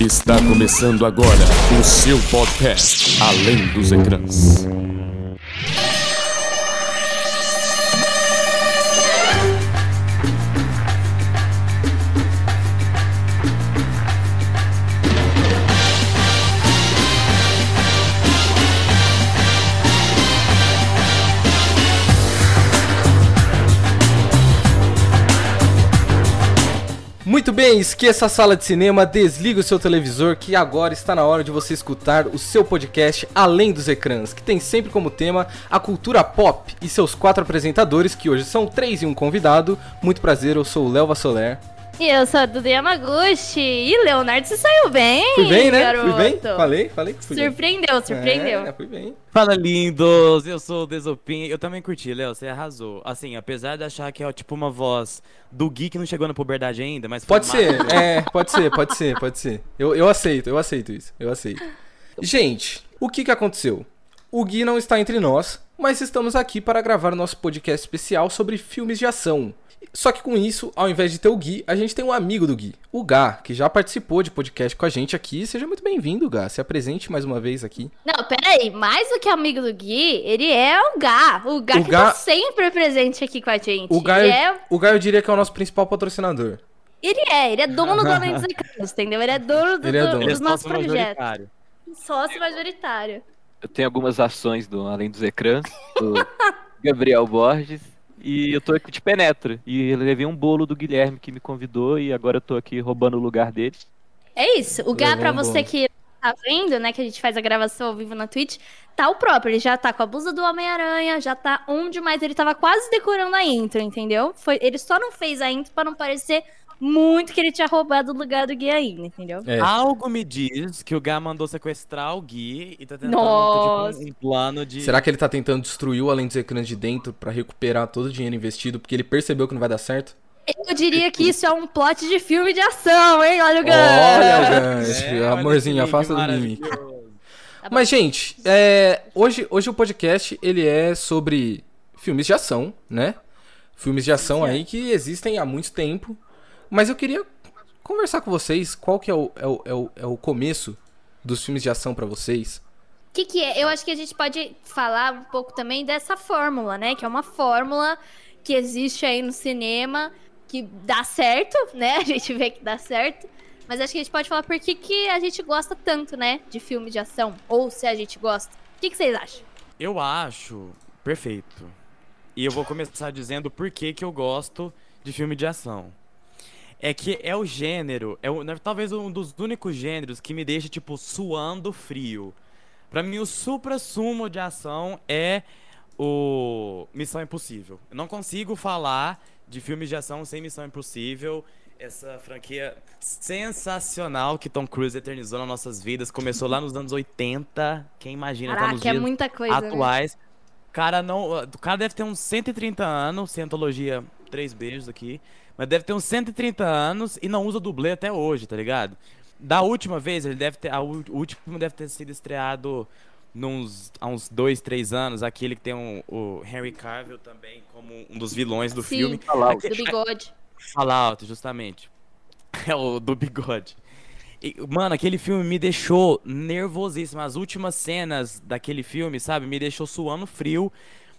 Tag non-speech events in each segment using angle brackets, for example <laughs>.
Está começando agora o seu podcast Além dos Ecrãs. Esqueça a sala de cinema, desliga o seu televisor que agora está na hora de você escutar o seu podcast Além dos Ecrãs, que tem sempre como tema a cultura pop e seus quatro apresentadores, que hoje são três e um convidado. Muito prazer, eu sou o Léo Vassoler. E eu sou a Duda Yamaguchi. E Leonardo se saiu bem. Fui bem, né? Garoto. Fui bem? Falei, falei que fui bem. Surpreendeu, surpreendeu. É, fui bem. Fala lindos, eu sou o Desopim. Eu também curti, Léo, você arrasou. Assim, apesar de achar que é tipo uma voz do Gui que não chegou na puberdade ainda, mas foi Pode ser, massa. é, pode ser, pode ser, pode ser. Eu, eu aceito, eu aceito isso, eu aceito. Gente, o que que aconteceu? O Gui não está entre nós, mas estamos aqui para gravar o nosso podcast especial sobre filmes de ação. Só que com isso, ao invés de ter o Gui, a gente tem um amigo do Gui, o Gá, que já participou de podcast com a gente aqui. Seja muito bem-vindo, Gá. Se apresente mais uma vez aqui. Não, peraí. Mais do que amigo do Gui, ele é o Gá. O Gá O que Gá- tá sempre presente aqui com a gente. O Gá, ele, eu, é, o Gá eu diria que é o nosso principal patrocinador. ele é, ele é dono do <laughs> Além dos Ecrãs, entendeu? Ele é dono, do, Ele é do- dono. Ele é dos nossos sócio projetos. majoritário. Sócio majoritário. Eu tenho algumas ações do Além dos Ecrãs, do <laughs> Gabriel Borges, e eu tô aqui de penetra. E eu levei um bolo do Guilherme que me convidou e agora eu tô aqui roubando o lugar dele. É isso. O Gá, pra um você bom. que tá vendo, né, que a gente faz a gravação ao vivo na Twitch, tá o próprio. Ele já tá com a blusa do Homem-Aranha, já tá onde mais. Ele tava quase decorando a intro, entendeu? Foi, ele só não fez a intro pra não parecer muito que ele tinha roubado o lugar do Gui ainda, entendeu? É. Algo me diz que o Gá mandou sequestrar o Gui e tá tentando Nossa. tipo, um plano de. Será que ele tá tentando destruir o Além dos Ecrãs de dentro pra recuperar todo o dinheiro investido porque ele percebeu que não vai dar certo? Eu diria que isso é um plot de filme de ação, hein? Olha o Gui. Olha, <laughs> Gan, esse É, amorzinho, afasta do maravilhoso. Tá. Mas, gente, é, hoje, hoje o podcast ele é sobre filmes de ação, né? Filmes de ação aí que existem há muito tempo. Mas eu queria conversar com vocês qual que é o, é o, é o, é o começo dos filmes de ação pra vocês. O que, que é? Eu acho que a gente pode falar um pouco também dessa fórmula, né? Que é uma fórmula que existe aí no cinema, que dá certo, né? <laughs> A gente vê que dá certo. Mas acho que a gente pode falar por que, que a gente gosta tanto, né? De filme de ação. Ou se a gente gosta. O que, que vocês acham? Eu acho perfeito. E eu vou começar dizendo por que, que eu gosto de filme de ação. É que é o gênero, é o- né, talvez um dos únicos gêneros que me deixa, tipo, suando frio. Pra mim, o supra-sumo de ação é o Missão Impossível. Eu não consigo falar de filmes de ação sem Missão Impossível. Essa franquia sensacional que Tom Cruise eternizou nas nossas vidas. Começou lá nos anos 80. Quem imagina tá nos Caraca, é dias muita coisa. né? atuais. Cara, não. O cara deve ter uns 130 anos, Cientologia, três beijos aqui. Mas deve ter uns 130 anos e não usa dublê até hoje, tá ligado? Da última vez, ele deve ter. a O último deve ter sido estreado nos, há uns dois, três anos. Aquele que tem um- o Henry Cavill também como um dos vilões do Sim. filme. Fallout. Do bigode. Fallout, justamente. <laughs> É o do bigode. E, mano, aquele filme me deixou nervosíssimo. As últimas cenas daquele filme, sabe, me deixou suando frio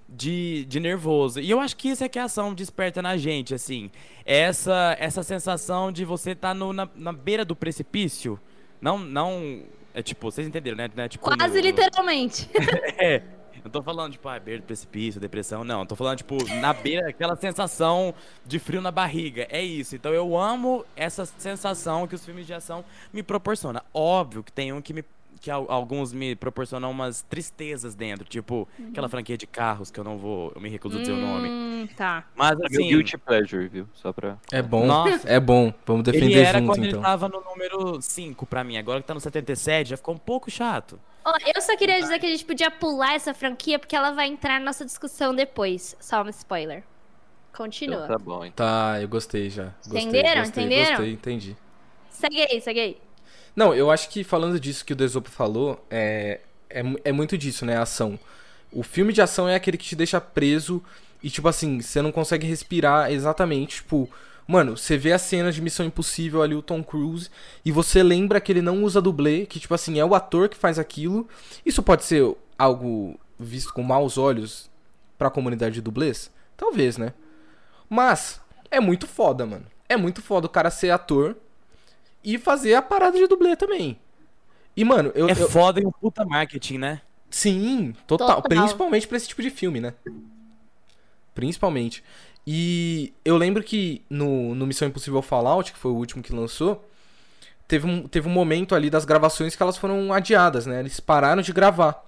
de, de nervoso. E eu acho que isso é que a ação desperta na gente, assim. Essa essa sensação de você estar no na, na beira do precipício. Não, não. É tipo, vocês entenderam, né? É, tipo, Quase no- no- literalmente. <laughs> é. Não tô falando, tipo, ah, beira do precipício, depressão, não. Tô falando, tipo, na beira, aquela sensação de frio na barriga. É isso. Então eu amo essa sensação que os filmes de ação me proporcionam. Óbvio que tem um que me. Que al- alguns me proporcionam umas tristezas dentro, tipo aquela franquia de carros que eu não vou, eu me recuso a dizer o nome. Hum, tá. Mas É meu assim, guilty pleasure, viu? Só pra... É bom, Nossa. é bom. Vamos defender ele era junto quando então. ele tava no número 5 pra mim, agora que tá no 77 já ficou um pouco chato. Ó, eu só queria dizer que a gente podia pular essa franquia porque ela vai entrar na nossa discussão depois. Só um spoiler. Continua. Então tá bom, então. Tá, eu gostei já. Gostei, Entenderam? Gostei, Entenderam? gostei, entendi. Segue aí, segue aí. Não, eu acho que falando disso que o Desopo falou, é, é, é muito disso, né? A ação. O filme de ação é aquele que te deixa preso e, tipo assim, você não consegue respirar exatamente. Tipo, Mano, você vê as cenas de Missão Impossível ali, o Tom Cruise, e você lembra que ele não usa dublê, que, tipo assim, é o ator que faz aquilo. Isso pode ser algo visto com maus olhos pra comunidade de dublês? Talvez, né? Mas, é muito foda, mano. É muito foda o cara ser ator e fazer a parada de dublê também. E, mano, eu. É eu- foda e um puta marketing, né? Sim, total. Total. Principalmente pra esse tipo de filme, né? Principalmente. E eu lembro que no, no Missão Impossível Fallout, que foi o último que lançou, teve um, teve um momento ali das gravações que elas foram adiadas, né? Eles pararam de gravar.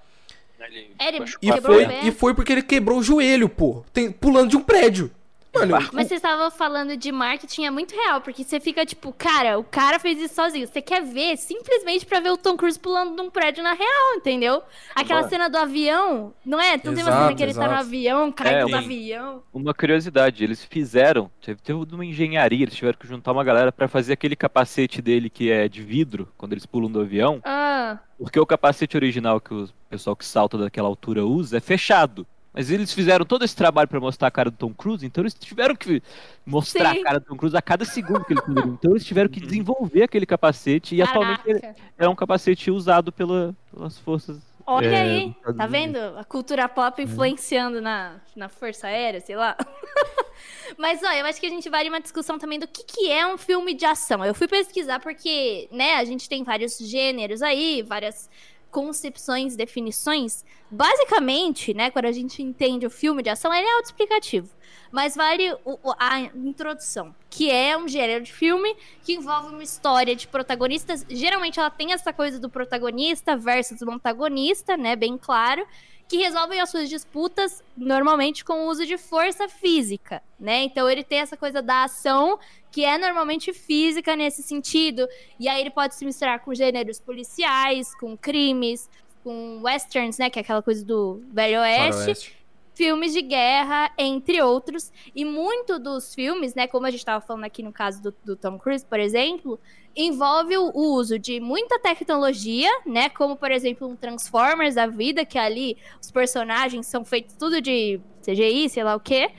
É, ele E foi, e foi porque ele quebrou o joelho, pô. Tem- pulando de um prédio. Mano, Mas você estava falando de marketing, é muito real, porque você fica tipo, cara, o cara fez isso sozinho. Você quer ver simplesmente pra ver o Tom Cruise pulando de um prédio na real, entendeu? Aquela cena do avião, não é? Não tem uma Exato, cena que ele tá no exato. avião, caindo É, do avião. Uma curiosidade, eles fizeram, teve toda uma engenharia, eles tiveram que juntar uma galera pra fazer aquele capacete dele que é de vidro, quando eles pulam do avião, Ah, porque o capacete original que o pessoal que salta daquela altura usa é fechado. Mas eles fizeram todo esse trabalho pra mostrar a cara do Tom Cruise, então eles tiveram que mostrar Sim. a cara do Tom Cruise a cada segundo que ele poderiam. Então eles tiveram que desenvolver aquele capacete e atualmente ele caraca. é um capacete usado pela- pelas forças. Olha é, aí, tá vendo? A cultura pop influenciando na, na Força Aérea, sei lá. <laughs> Mas, ó, eu acho que a gente vale uma discussão também do que, que é um filme de ação. Eu fui pesquisar porque, né, a gente tem vários gêneros aí, várias concepções, definições. Basicamente, né, quando a gente entende o filme de ação, ele é autoexplicativo. Mas vale o- a introdução, que é um gênero de filme que envolve uma história de protagonistas. Geralmente ela tem essa coisa do protagonista versus o antagonista, né? Bem claro. Que resolvem as suas disputas normalmente com o uso de força física, né? Então ele tem essa coisa da ação que é normalmente física nesse sentido. E aí ele pode se misturar com gêneros policiais, com crimes, com westerns, né? Que é aquela coisa do Velho Oeste. Filmes de guerra, entre outros. E muito dos filmes, né, como a gente estava falando aqui no caso do, do Tom Cruise, por exemplo, envolve o, uso de muita tecnologia, né, como por exemplo um Transformers da vida, que ali os personagens são feitos tudo de CGI, sei lá o quê.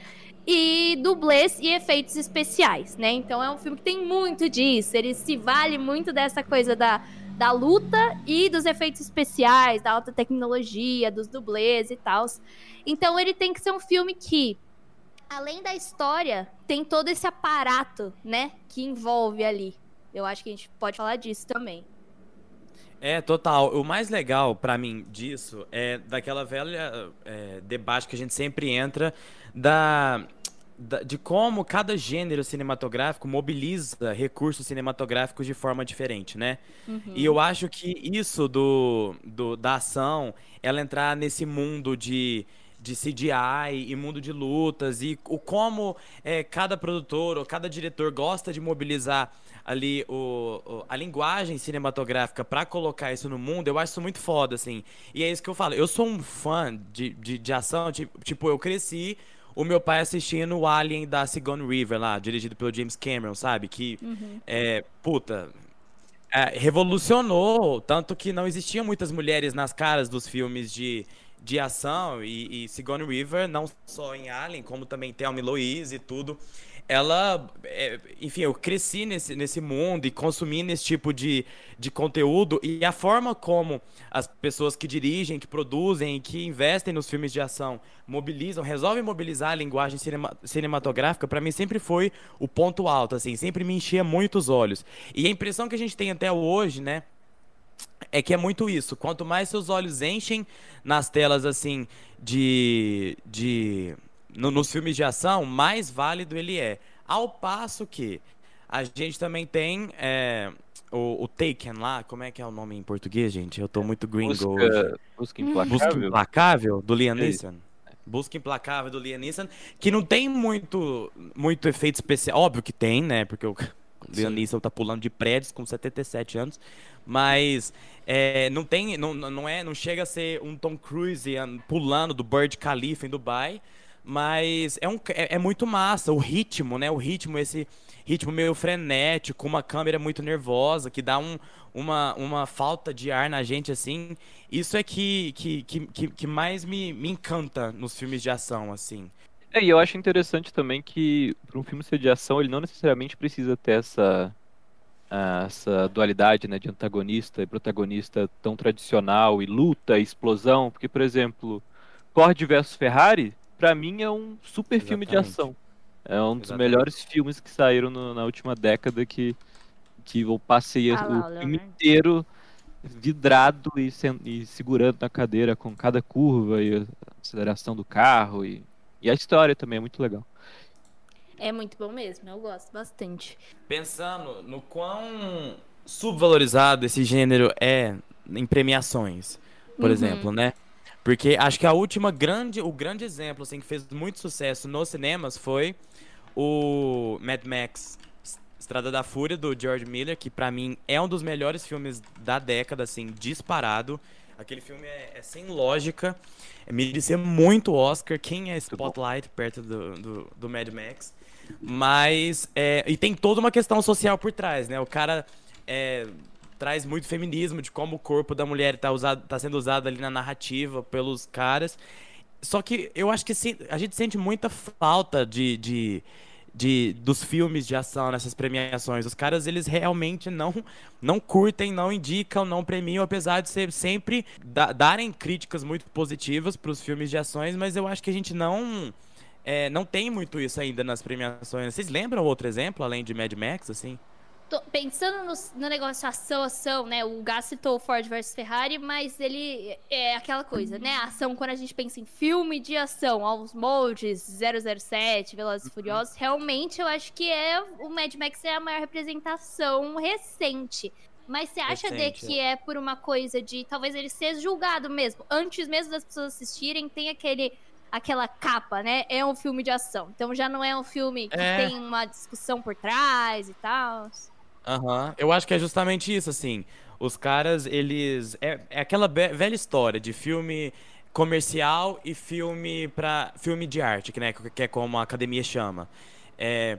E dublês e efeitos especiais, né? Então é um filme que tem muito disso. Ele se vale muito dessa coisa da, da luta e dos efeitos especiais, da alta tecnologia, dos dublês e tal. Então ele tem que ser um filme que, além da história, tem todo esse aparato, né, que envolve ali. Eu acho que a gente pode falar disso também. É, total. O mais legal pra mim disso é daquela velha é, debate que a gente sempre entra da- de como cada gênero cinematográfico mobiliza recursos cinematográficos de forma diferente, né? E eu acho que isso do, do- da ação, ela entrar nesse mundo de, de CGI e mundo de lutas e o como é, cada produtor ou cada diretor gosta de mobilizar ali o, o- a linguagem cinematográfica pra colocar isso no mundo, eu acho isso muito foda, assim. E é isso que eu falo. Eu sou um fã de, de, de ação, tipo, tipo, eu cresci o meu pai assistindo o Alien da Sigourney Weaver lá, dirigido pelo James Cameron, sabe? Que é, puta, é, revolucionou, tanto que não existiam muitas mulheres nas caras dos filmes de, de ação, e, e Sigourney Weaver, não só em Alien, como também Thelma e Louise e tudo, ela, é, enfim, eu cresci nesse, nesse mundo e consumindo esse tipo de, de conteúdo, e a forma como as pessoas que dirigem, que produzem que investem nos filmes de ação mobilizam, resolvem mobilizar a linguagem cinema- cinematográfica, pra mim sempre foi o ponto alto, assim, sempre me enchia muito os olhos. E a impressão que a gente tem até hoje, né, é que é muito isso. Quanto mais seus olhos enchem nas telas, assim, de. de no- nos filmes de ação, mais válido ele é. Ao passo que a gente também tem é, o, o Taken lá, como é que é o nome em português, gente? Eu tô muito gringo hoje. Busca, busca implacável. Busca Implacável, do Liam É. Neeson. Busca Implacável, do Liam Neeson, que não tem muito, muito efeito especial. Óbvio que tem, né? Porque o <laughs> Liam. Neeson tá pulando de prédios com 77 anos. Mas é, não tem, não, não, é, não chega a ser um Tom Cruise an- pulando do Burj Khalifa em Dubai. Mas é, um, é, é muito massa. O ritmo, né? O ritmo, esse ritmo meio frenético, uma câmera muito nervosa, que dá um, uma, uma falta de ar na gente, assim. Isso é que, que, que, que, mais me, me encanta nos filmes de ação, assim. É, e eu acho interessante também que para um filme ser de ação, ele não necessariamente precisa ter essa, ah, essa dualidade, né, de antagonista e protagonista tão tradicional, e luta, e explosão, porque, por exemplo, Ford vs Ferrari, pra mim é um super filme de Exatamente. ação. É um dos Exatamente. melhores filmes que saíram no- na última década que, que eu passei Ah lá, o o filme Leonardo. inteiro vidrado e, sen- e segurando na cadeira com cada curva e a aceleração do carro e, e a história também é muito legal. É muito bom mesmo, eu gosto bastante. Pensando no quão subvalorizado esse gênero é em premiações, por Uhum. exemplo, né? Porque acho que a última grande, o grande exemplo assim que fez muito sucesso nos cinemas foi o Mad Max Estrada da Fúria do George Miller, que pra mim é um dos melhores filmes da década, assim, disparado. Aquele filme é, é sem lógica, é merecia muito Oscar. Quem é Spotlight perto do, do, do Mad Max? Mas, é, e tem toda uma questão social por trás, né? O cara é, traz muito feminismo de como o corpo da mulher tá, usado, tá sendo usado ali na narrativa pelos caras. Só que eu acho que a gente sente muita falta de, de, de- dos filmes de ação nessas premiações. Os caras, eles realmente não, não curtem, não indicam, não premiam, apesar de ser sempre da- darem críticas muito positivas para os filmes de ações, mas eu acho que a gente não. é, não tem muito isso ainda nas premiações. Vocês lembram outro exemplo, além de Mad Max, assim? Tô pensando no, no negócio ação, ação, né? O Gas citou o Ford vs Ferrari, mas ele é aquela coisa, né? Ação, quando a gente pensa em filme de ação, aos moldes 007, Velozes e Furiosos, realmente eu acho que é o Mad Max é a maior representação recente. Mas você acha de que é por uma coisa de talvez ele ser julgado mesmo, antes mesmo das pessoas assistirem, tem aquele aquela capa, né? É um filme de ação. Então já não é um filme que É. tem uma discussão por trás e tal. Aham, eu acho que é justamente isso, assim. Os caras, eles. É, é aquela velha história de filme comercial e filme para filme de arte, que, né, que é como a academia chama. É,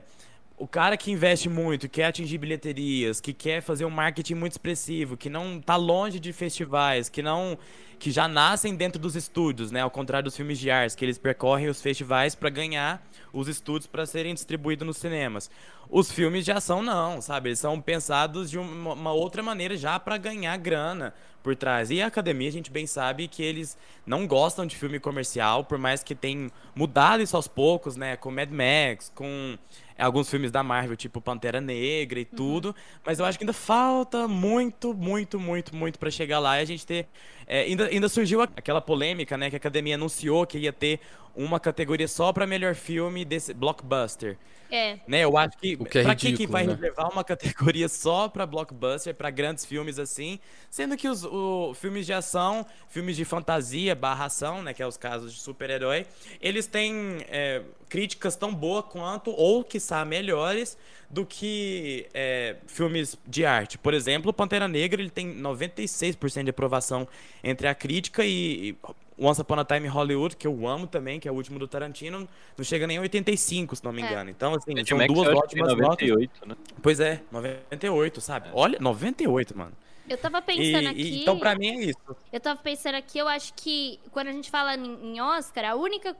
o cara que investe muito, quer atingir bilheterias, que quer fazer um marketing muito expressivo, que não tá longe de festivais, que não que já nascem dentro dos estúdios, né, ao contrário dos filmes de arte, que eles percorrem os festivais para ganhar os estúdios para serem distribuídos nos cinemas. Os filmes de ação não, sabe? Eles são pensados de uma, uma outra maneira já para ganhar grana por trás. E a academia, a gente bem sabe que eles não gostam de filme comercial, por mais que tenham mudado isso aos poucos, né? Com Mad Max, com alguns filmes da Marvel, tipo Pantera Negra e tudo. Mas eu acho que ainda falta muito, muito, muito, muito para chegar lá e a gente ter. É, ainda, ainda surgiu aquela polêmica, né? Que a academia anunciou que ia ter uma categoria só para melhor filme desse blockbuster. É. Né, eu acho que, O que é pra que, que ridículo, vai né? reservar uma <laughs> categoria só pra blockbuster, pra grandes filmes assim, sendo que os o, filmes de ação, filmes de fantasia, barra ação, né, que é os casos de super-herói, eles têm é, críticas tão boas quanto, ou quiçá melhores, do que é, filmes de arte. Por exemplo, Pantera Negra, ele tem 96% de aprovação entre a crítica e, e Once Upon a Time in Hollywood, que eu amo também, que é o último do Tarantino, não chega nem a 85, se não me É. engano. Então, assim, são duas ótimas notas. 98, né? Pois é, 98, sabe? Olha, 98, mano. Eu tava E, pensando e- aqui. então, pra mim é isso. Eu tava pensando aqui, eu acho que quando a gente fala em, Oscar, a única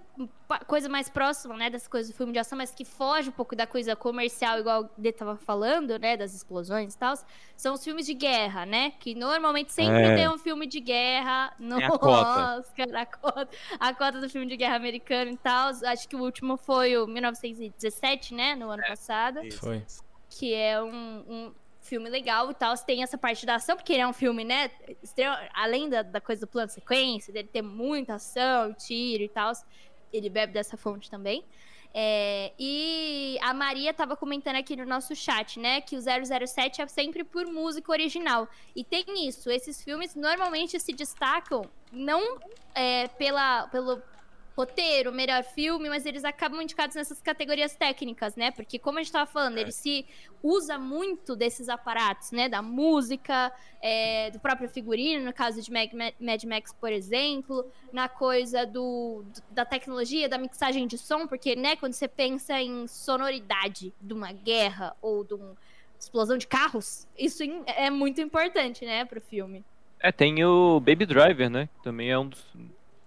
coisa mais próxima, né, dessa coisa do filme de ação, mas que foge um pouco da coisa comercial, igual o D tava falando, né, das explosões e tal, são os filmes de guerra, né? Que normalmente sempre É. tem um filme de guerra no Tem a cota. Oscar, a cota, a cota do filme de guerra americano e tal. Acho que o último foi o 1917, né, no ano passado Isso. Foi. que é um, um filme legal e tal. Tem essa parte da ação, porque ele é um filme, né? Além da, da coisa do plano sequência, dele ter muita ação, tiro e tal, ele bebe dessa fonte também. É, e a Maria tava comentando aqui no nosso chat, né? Que o 007 é sempre por música original. E tem isso, esses filmes normalmente se destacam não é, pela, pelo roteiro, melhor filme, mas eles acabam indicados nessas categorias técnicas, né? Porque, como a gente tava falando, ele se usa muito desses aparatos, né? Da música, é, do próprio figurino, no caso de Mag- Ma- Mad Max, por exemplo, na coisa do, da tecnologia, da mixagem de som, porque, né, quando você pensa em sonoridade de uma guerra ou de uma explosão de carros, isso é muito importante, né, pro filme. É, tem o Baby Driver, né? Também é um dos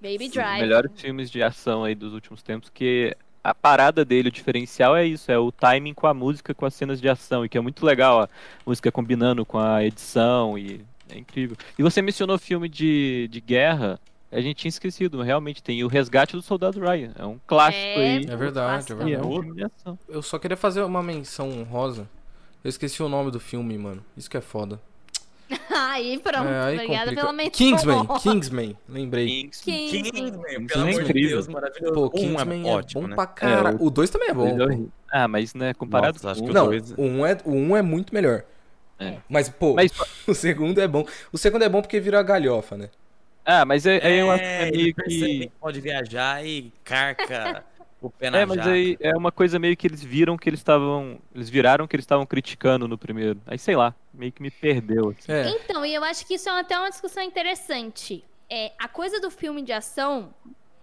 Baby dos Drive. melhores filmes de ação aí dos últimos tempos, que a parada dele, o diferencial é isso, é o timing com a música, com as cenas de ação, e que é muito legal a música combinando com a edição, e é incrível. E você mencionou filme de, de guerra, a gente tinha esquecido, mas realmente tem o Resgate do Soldado Ryan, é um clássico É. aí. É verdade, é é verdade. ação. Eu só queria fazer uma menção honrosa. Eu esqueci o nome do filme, mano. Isso que é foda. <laughs> Aí pronto, é, aí obrigada complica. pela menção. Kingsman, Kingsman, lembrei. Kingsman. Kingsman, é pelo amor de incrível. Deus, maravilhoso. Pô, Um Kingsman é, ótimo, bom né? pra cara. É, o 2 também é bom. pô. Ah, mas né, comparado Nossa, acho que o- Não, dois- o 1 um é, o um é muito melhor. É. Mas, pô, Mas, <laughs> o segundo é bom. O segundo é bom porque vira galhofa, né? ah, mas é, é, uma- É, é ele meio que pode viajar e carca <laughs> o pé na É, mas jaca. aí é uma coisa meio que eles viram que eles estavam. Eles viraram que eles estavam criticando no primeiro. Aí sei lá, meio que me perdeu. Assim. É. Então, e eu acho que isso é até uma discussão interessante. É, a coisa do filme de ação,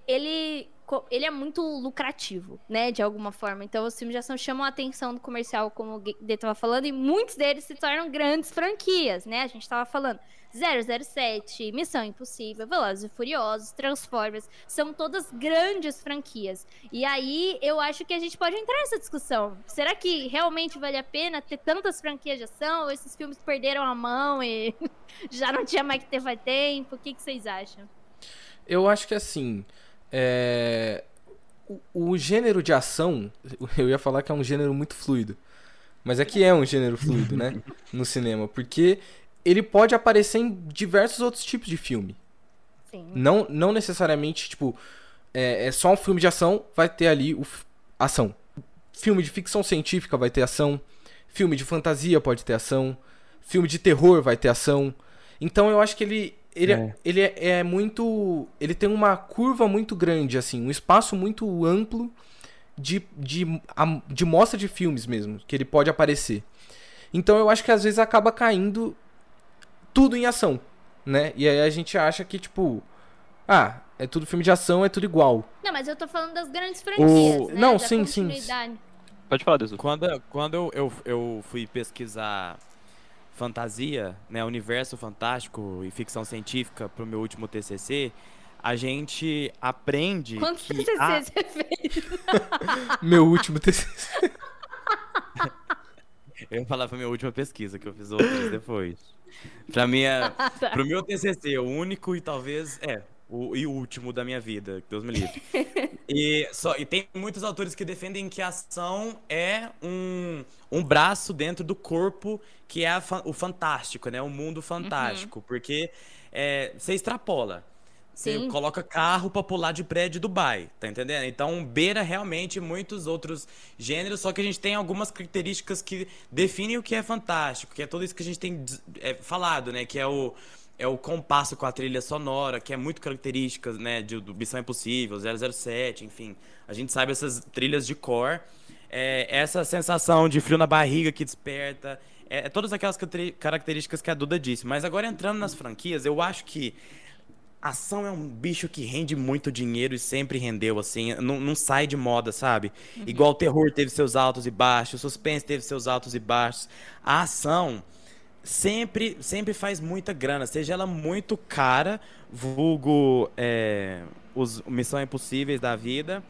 ele, ele é muito lucrativo, né? De alguma forma. Então, os filmes de ação chamam a atenção do comercial, como o Dê tava falando, e muitos deles se tornam grandes franquias, né? A gente tava falando 007, Missão Impossível, Velozes e Furiosos, Transformers, são todas grandes franquias. E aí, eu acho que a gente pode entrar nessa discussão. Será que realmente vale a pena ter tantas franquias de ação? Ou esses filmes perderam a mão e <laughs> já não tinha mais que ter faz tempo? O que, que vocês acham? Eu acho que assim. é, O, o gênero de ação, <laughs> eu ia falar que é um gênero muito fluido. Mas é que é um gênero fluido, né? No cinema. Porque ele pode aparecer em diversos outros tipos de filme. Sim. Não, não necessariamente, tipo, é, é só um filme de ação, vai ter ali o ação. Filme de ficção científica vai ter ação. Filme de fantasia pode ter ação. Filme de terror vai ter ação. Então eu acho que ele. Ele é, É. ele é, é muito. Ele tem uma curva muito grande, assim, um espaço muito amplo de, de, a- de mostra de filmes mesmo, que ele pode aparecer. Então eu acho que às vezes acaba caindo tudo em ação, né? E aí a gente acha que, tipo, ah, é tudo filme de ação, é tudo igual. Não, mas eu tô falando das grandes franquias, né? Não, da sim, sim. Pode falar, Desu. Quando, quando eu, eu, eu fui pesquisar fantasia, né, universo fantástico e ficção científica pro meu último TCC, a gente aprende Quantos que TCC a- você fez? <laughs> Meu último TCC. <laughs> Eu ia falar pra minha última pesquisa, que eu fiz outras depois. Pra minha, <laughs> pro meu TCC, o único e talvez, é, o, e o último da minha vida, que Deus me livre. <laughs> E, só, e tem muitos autores que defendem que a ação é um, um braço dentro do corpo que é a o fantástico, né? O mundo fantástico. Porque é, você extrapola. Você Sim. coloca carro pra pular de prédio Dubai, tá entendendo? Então beira realmente muitos outros gêneros, só que a gente tem algumas características que definem o que é fantástico, que é tudo isso que a gente tem é, falado, né? Que é o, é o compasso com a trilha sonora, que é muito características, né? De, do Missão Impossível, 007, enfim. A gente sabe essas trilhas de cor. É, essa sensação de frio na barriga que desperta. É, é todas aquelas características que a Duda disse. Mas agora entrando nas franquias, eu acho que ação é um bicho que rende muito dinheiro e sempre rendeu, assim, não, não sai de moda, sabe? Igual o terror teve seus altos e baixos, o suspense teve seus altos e baixos. A ação sempre, sempre faz muita grana, seja ela muito cara, vulgo é, os Missão Impossíveis da vida,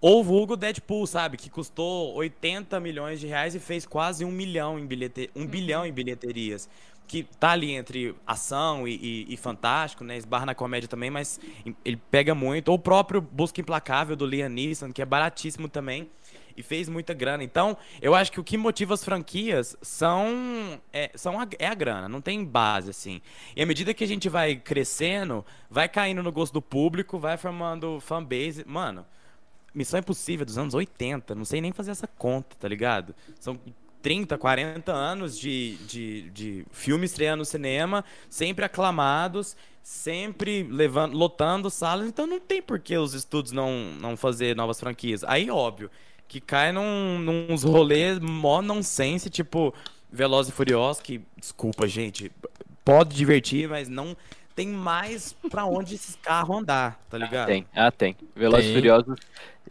ou vulgo Deadpool, sabe? Que custou 80 milhões de reais e fez quase um milhão em bilhete... um bilhão em bilheterias. Que tá ali entre ação e, e- e fantástico, né? Esbarra na comédia também, mas ele pega muito. Ou o próprio Busca Implacável do Liam Neeson, que é baratíssimo também e fez muita grana. Então, eu acho que o que motiva as franquias são, é, são a, é a grana, não tem base, assim. E à medida que a gente vai crescendo, vai caindo no gosto do público, vai formando fanbase. Mano, Missão Impossível dos anos 80, não sei nem fazer essa conta, tá ligado? São 30, 40 anos de, de, de filme estreando no cinema, sempre aclamados, sempre levando, lotando salas, então não tem por que os estúdios não, não fazer novas franquias. Aí, óbvio, que cai num, nos rolês mó nonsense, tipo Velozes e Furiosos, que, desculpa, gente, pode divertir, mas não tem mais pra onde esses carros andar, tá ligado? Tem, ah, tem. Velozes e. Furiosos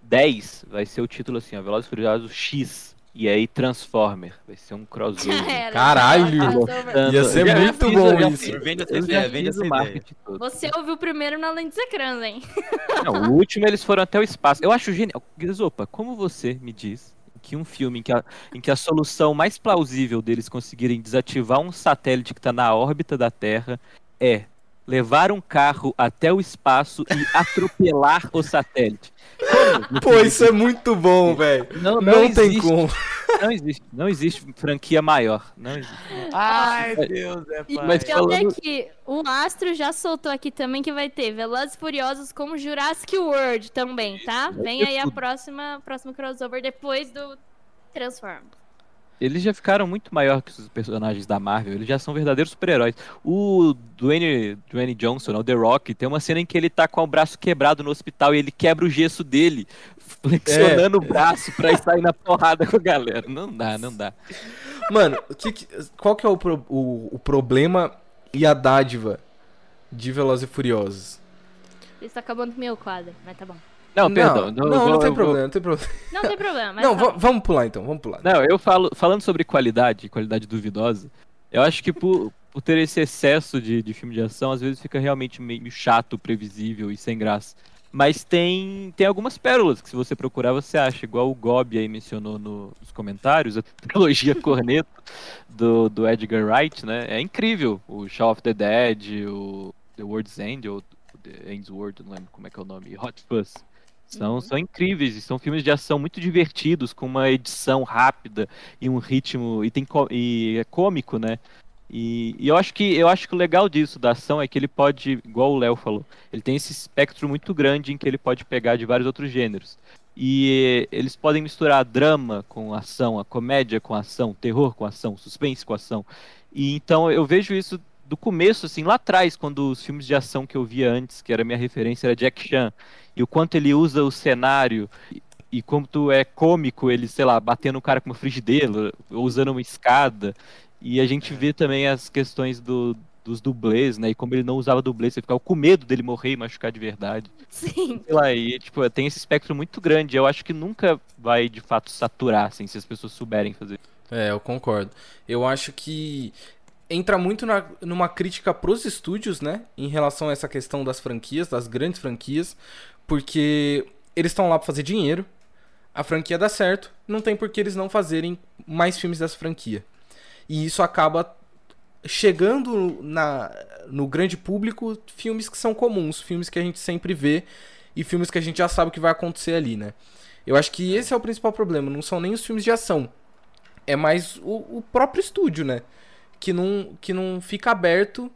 10 vai ser o título assim, ó, Velozes e Furiosos X. e aí Transformer. Vai ser um crossover. <laughs> Era, Caralho! crossover. Ia ser muito fiz, bom isso. fiz, Vende essa ideia, vende essa o ideia. marketing todo. Você ouviu primeiro na Lente Secranda, hein? <laughs> Não, o último eles foram até o espaço. Eu acho genial. Opa, como você me diz que um filme em que, a, em que a solução mais plausível deles conseguirem desativar um satélite que está na órbita da Terra é levar um carro até o espaço e <laughs> atropelar o satélite? Como? Pô, isso é muito bom, velho. Não, Não, não, tem existe, como. Não existe, não existe franquia maior. Não existe. Ai, Deus, é E pai. Mas olha falando- aqui, o Astro já soltou aqui também que vai ter Velozes e Furiosos como Jurassic World também, tá? Vem aí a próxima, próximo crossover depois do Transformers. Eles já ficaram muito maior que os personagens da Marvel, eles já são verdadeiros super-heróis. O Dwayne, Dwayne Johnson, né, o The Rock, tem uma cena em que ele tá com o braço quebrado no hospital e ele quebra o gesso dele, <laughs> flexionando o braço pra sair na porrada com a galera. Não dá, não dá. Mano, que que- qual que é o, pro- o- o problema e a dádiva de Velozes e Furiosos? Isso tá acabando com o meu quadro, mas tá bom. Não, perdão. Não, eu não, vou- tem eu vou- problema, não tem problema. Não tem problema, mas Não, tá vamos pular então, vamos pular. Não, eu falo, falando sobre qualidade, qualidade duvidosa, eu acho que por, por ter esse excesso de, de filme de ação, às vezes fica realmente meio chato, previsível e sem graça. Mas tem, tem algumas pérolas que se você procurar você acha, igual o Gobi aí mencionou no- nos comentários, a trilogia <laughs> Corneto do, do Edgar Wright, né? É incrível. O Shaw of the Dead, o The World's End, ou The End's World, não lembro como é que é o nome, Hot Fuzz. São, Uhum. são incríveis e são filmes de ação muito divertidos, com uma edição rápida e um ritmo e tem e é cômico, né? E, e eu acho que eu acho que o legal disso da ação é que ele pode, igual o Léo falou, ele tem esse espectro muito grande em que ele pode pegar de vários outros gêneros. E eh, eles podem misturar drama com ação, a comédia com ação, terror com ação, suspense com ação. E então eu vejo isso do começo, assim, lá atrás, quando os filmes de ação que eu via antes, que era a minha referência, era Jack Chan, e o quanto ele usa o cenário e, tu é cômico, ele, sei lá, batendo o cara com uma frigideira, ou usando uma escada. E a gente vê também as questões do, dos dublês, né? E como ele não usava dublê, você ficava com medo dele morrer e machucar de verdade. Sim. Sei lá, e tipo, tem esse espectro muito grande. Eu acho que nunca vai de fato saturar, assim, se as pessoas souberem fazer. É, eu concordo. Eu acho que entra muito na, numa crítica pros estúdios, né? Em relação a essa questão das franquias, das grandes franquias. Porque eles estão lá pra fazer dinheiro. A franquia dá certo. Não tem por que eles não fazerem mais filmes dessa franquia. E isso acaba chegando na, no grande público filmes que são comuns, filmes que a gente sempre vê e filmes que a gente já sabe o que vai acontecer ali, né? Eu acho que esse é o principal problema, não são nem os filmes de ação. É mais o, o próprio estúdio, né? Que não, que não fica aberto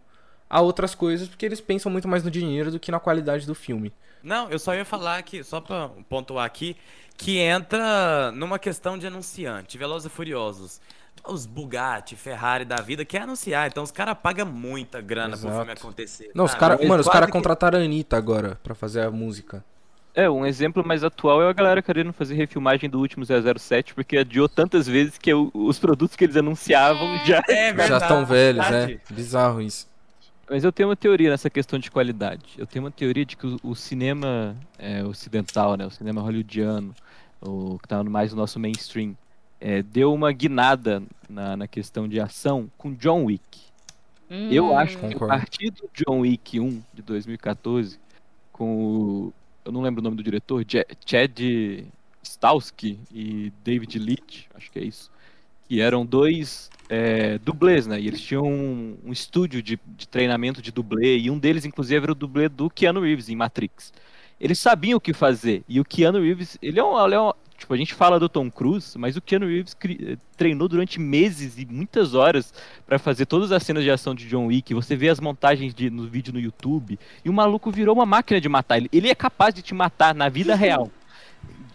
a outras coisas, porque eles pensam muito mais no dinheiro do que na qualidade do filme. Não, eu só ia falar aqui, só pra pontuar aqui, que entra numa questão de anunciante, Velozes e Furiosos. Os Bugatti, Ferrari da vida quer anunciar, então os caras pagam muita grana pro Exato. filme acontecer. Não, os cara, mano, os caras que- contrataram a Anitta agora pra fazer a música. É, um exemplo mais atual é a galera querendo fazer refilmagem do último 007, porque adiou tantas vezes que o- os produtos que eles anunciavam já. É Já estão velhos, né? Bizarro isso. Mas eu tenho uma teoria nessa questão de qualidade. Eu tenho uma teoria de que o, o cinema é, ocidental, né, o cinema hollywoodiano, o que tá mais no nosso mainstream, é, deu uma guinada na, na questão de ação com John Wick. Eu Hum. acho que a Concordo. partir do John Wick 1 de 2014, com o. Eu não lembro o nome do diretor, Chad Stahelski e David Leitch, acho que é isso. Que eram dois é, dublês, né? E eles tinham um, um estúdio de, de treinamento de dublê, e um deles, inclusive, era o dublê do Keanu Reeves em Matrix. Eles sabiam o que fazer, e o Keanu Reeves, ele é um. Ele é um tipo, a gente fala do Tom Cruise, mas o Keanu Reeves cri- treinou durante meses e muitas horas pra fazer todas as cenas de ação de John Wick. Você vê as montagens de, no vídeo no YouTube, e o maluco virou uma máquina de matar. Ele, ele é capaz de te matar na vida real.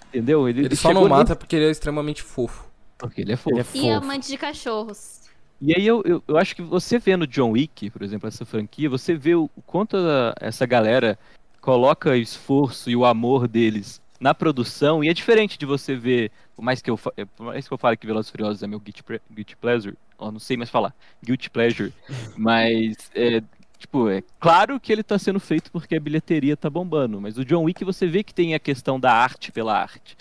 Entendeu? Ele só não mata porque ele é extremamente fofo. Porque ele é fofo. E amante de cachorros. E aí eu, eu, eu acho que você vendo John Wick, por exemplo, essa franquia, você vê o quanto a- essa galera coloca esforço e o amor deles na produção, e é diferente de você ver, por mais que eu, por mais que eu fale que Velozes e Furiosos é meu guilty, guilty pleasure, ó, não sei mais falar, guilty pleasure, <laughs> mas é, tipo, é claro que ele tá sendo feito porque a bilheteria tá bombando, mas o John Wick você vê que tem a questão da arte pela arte.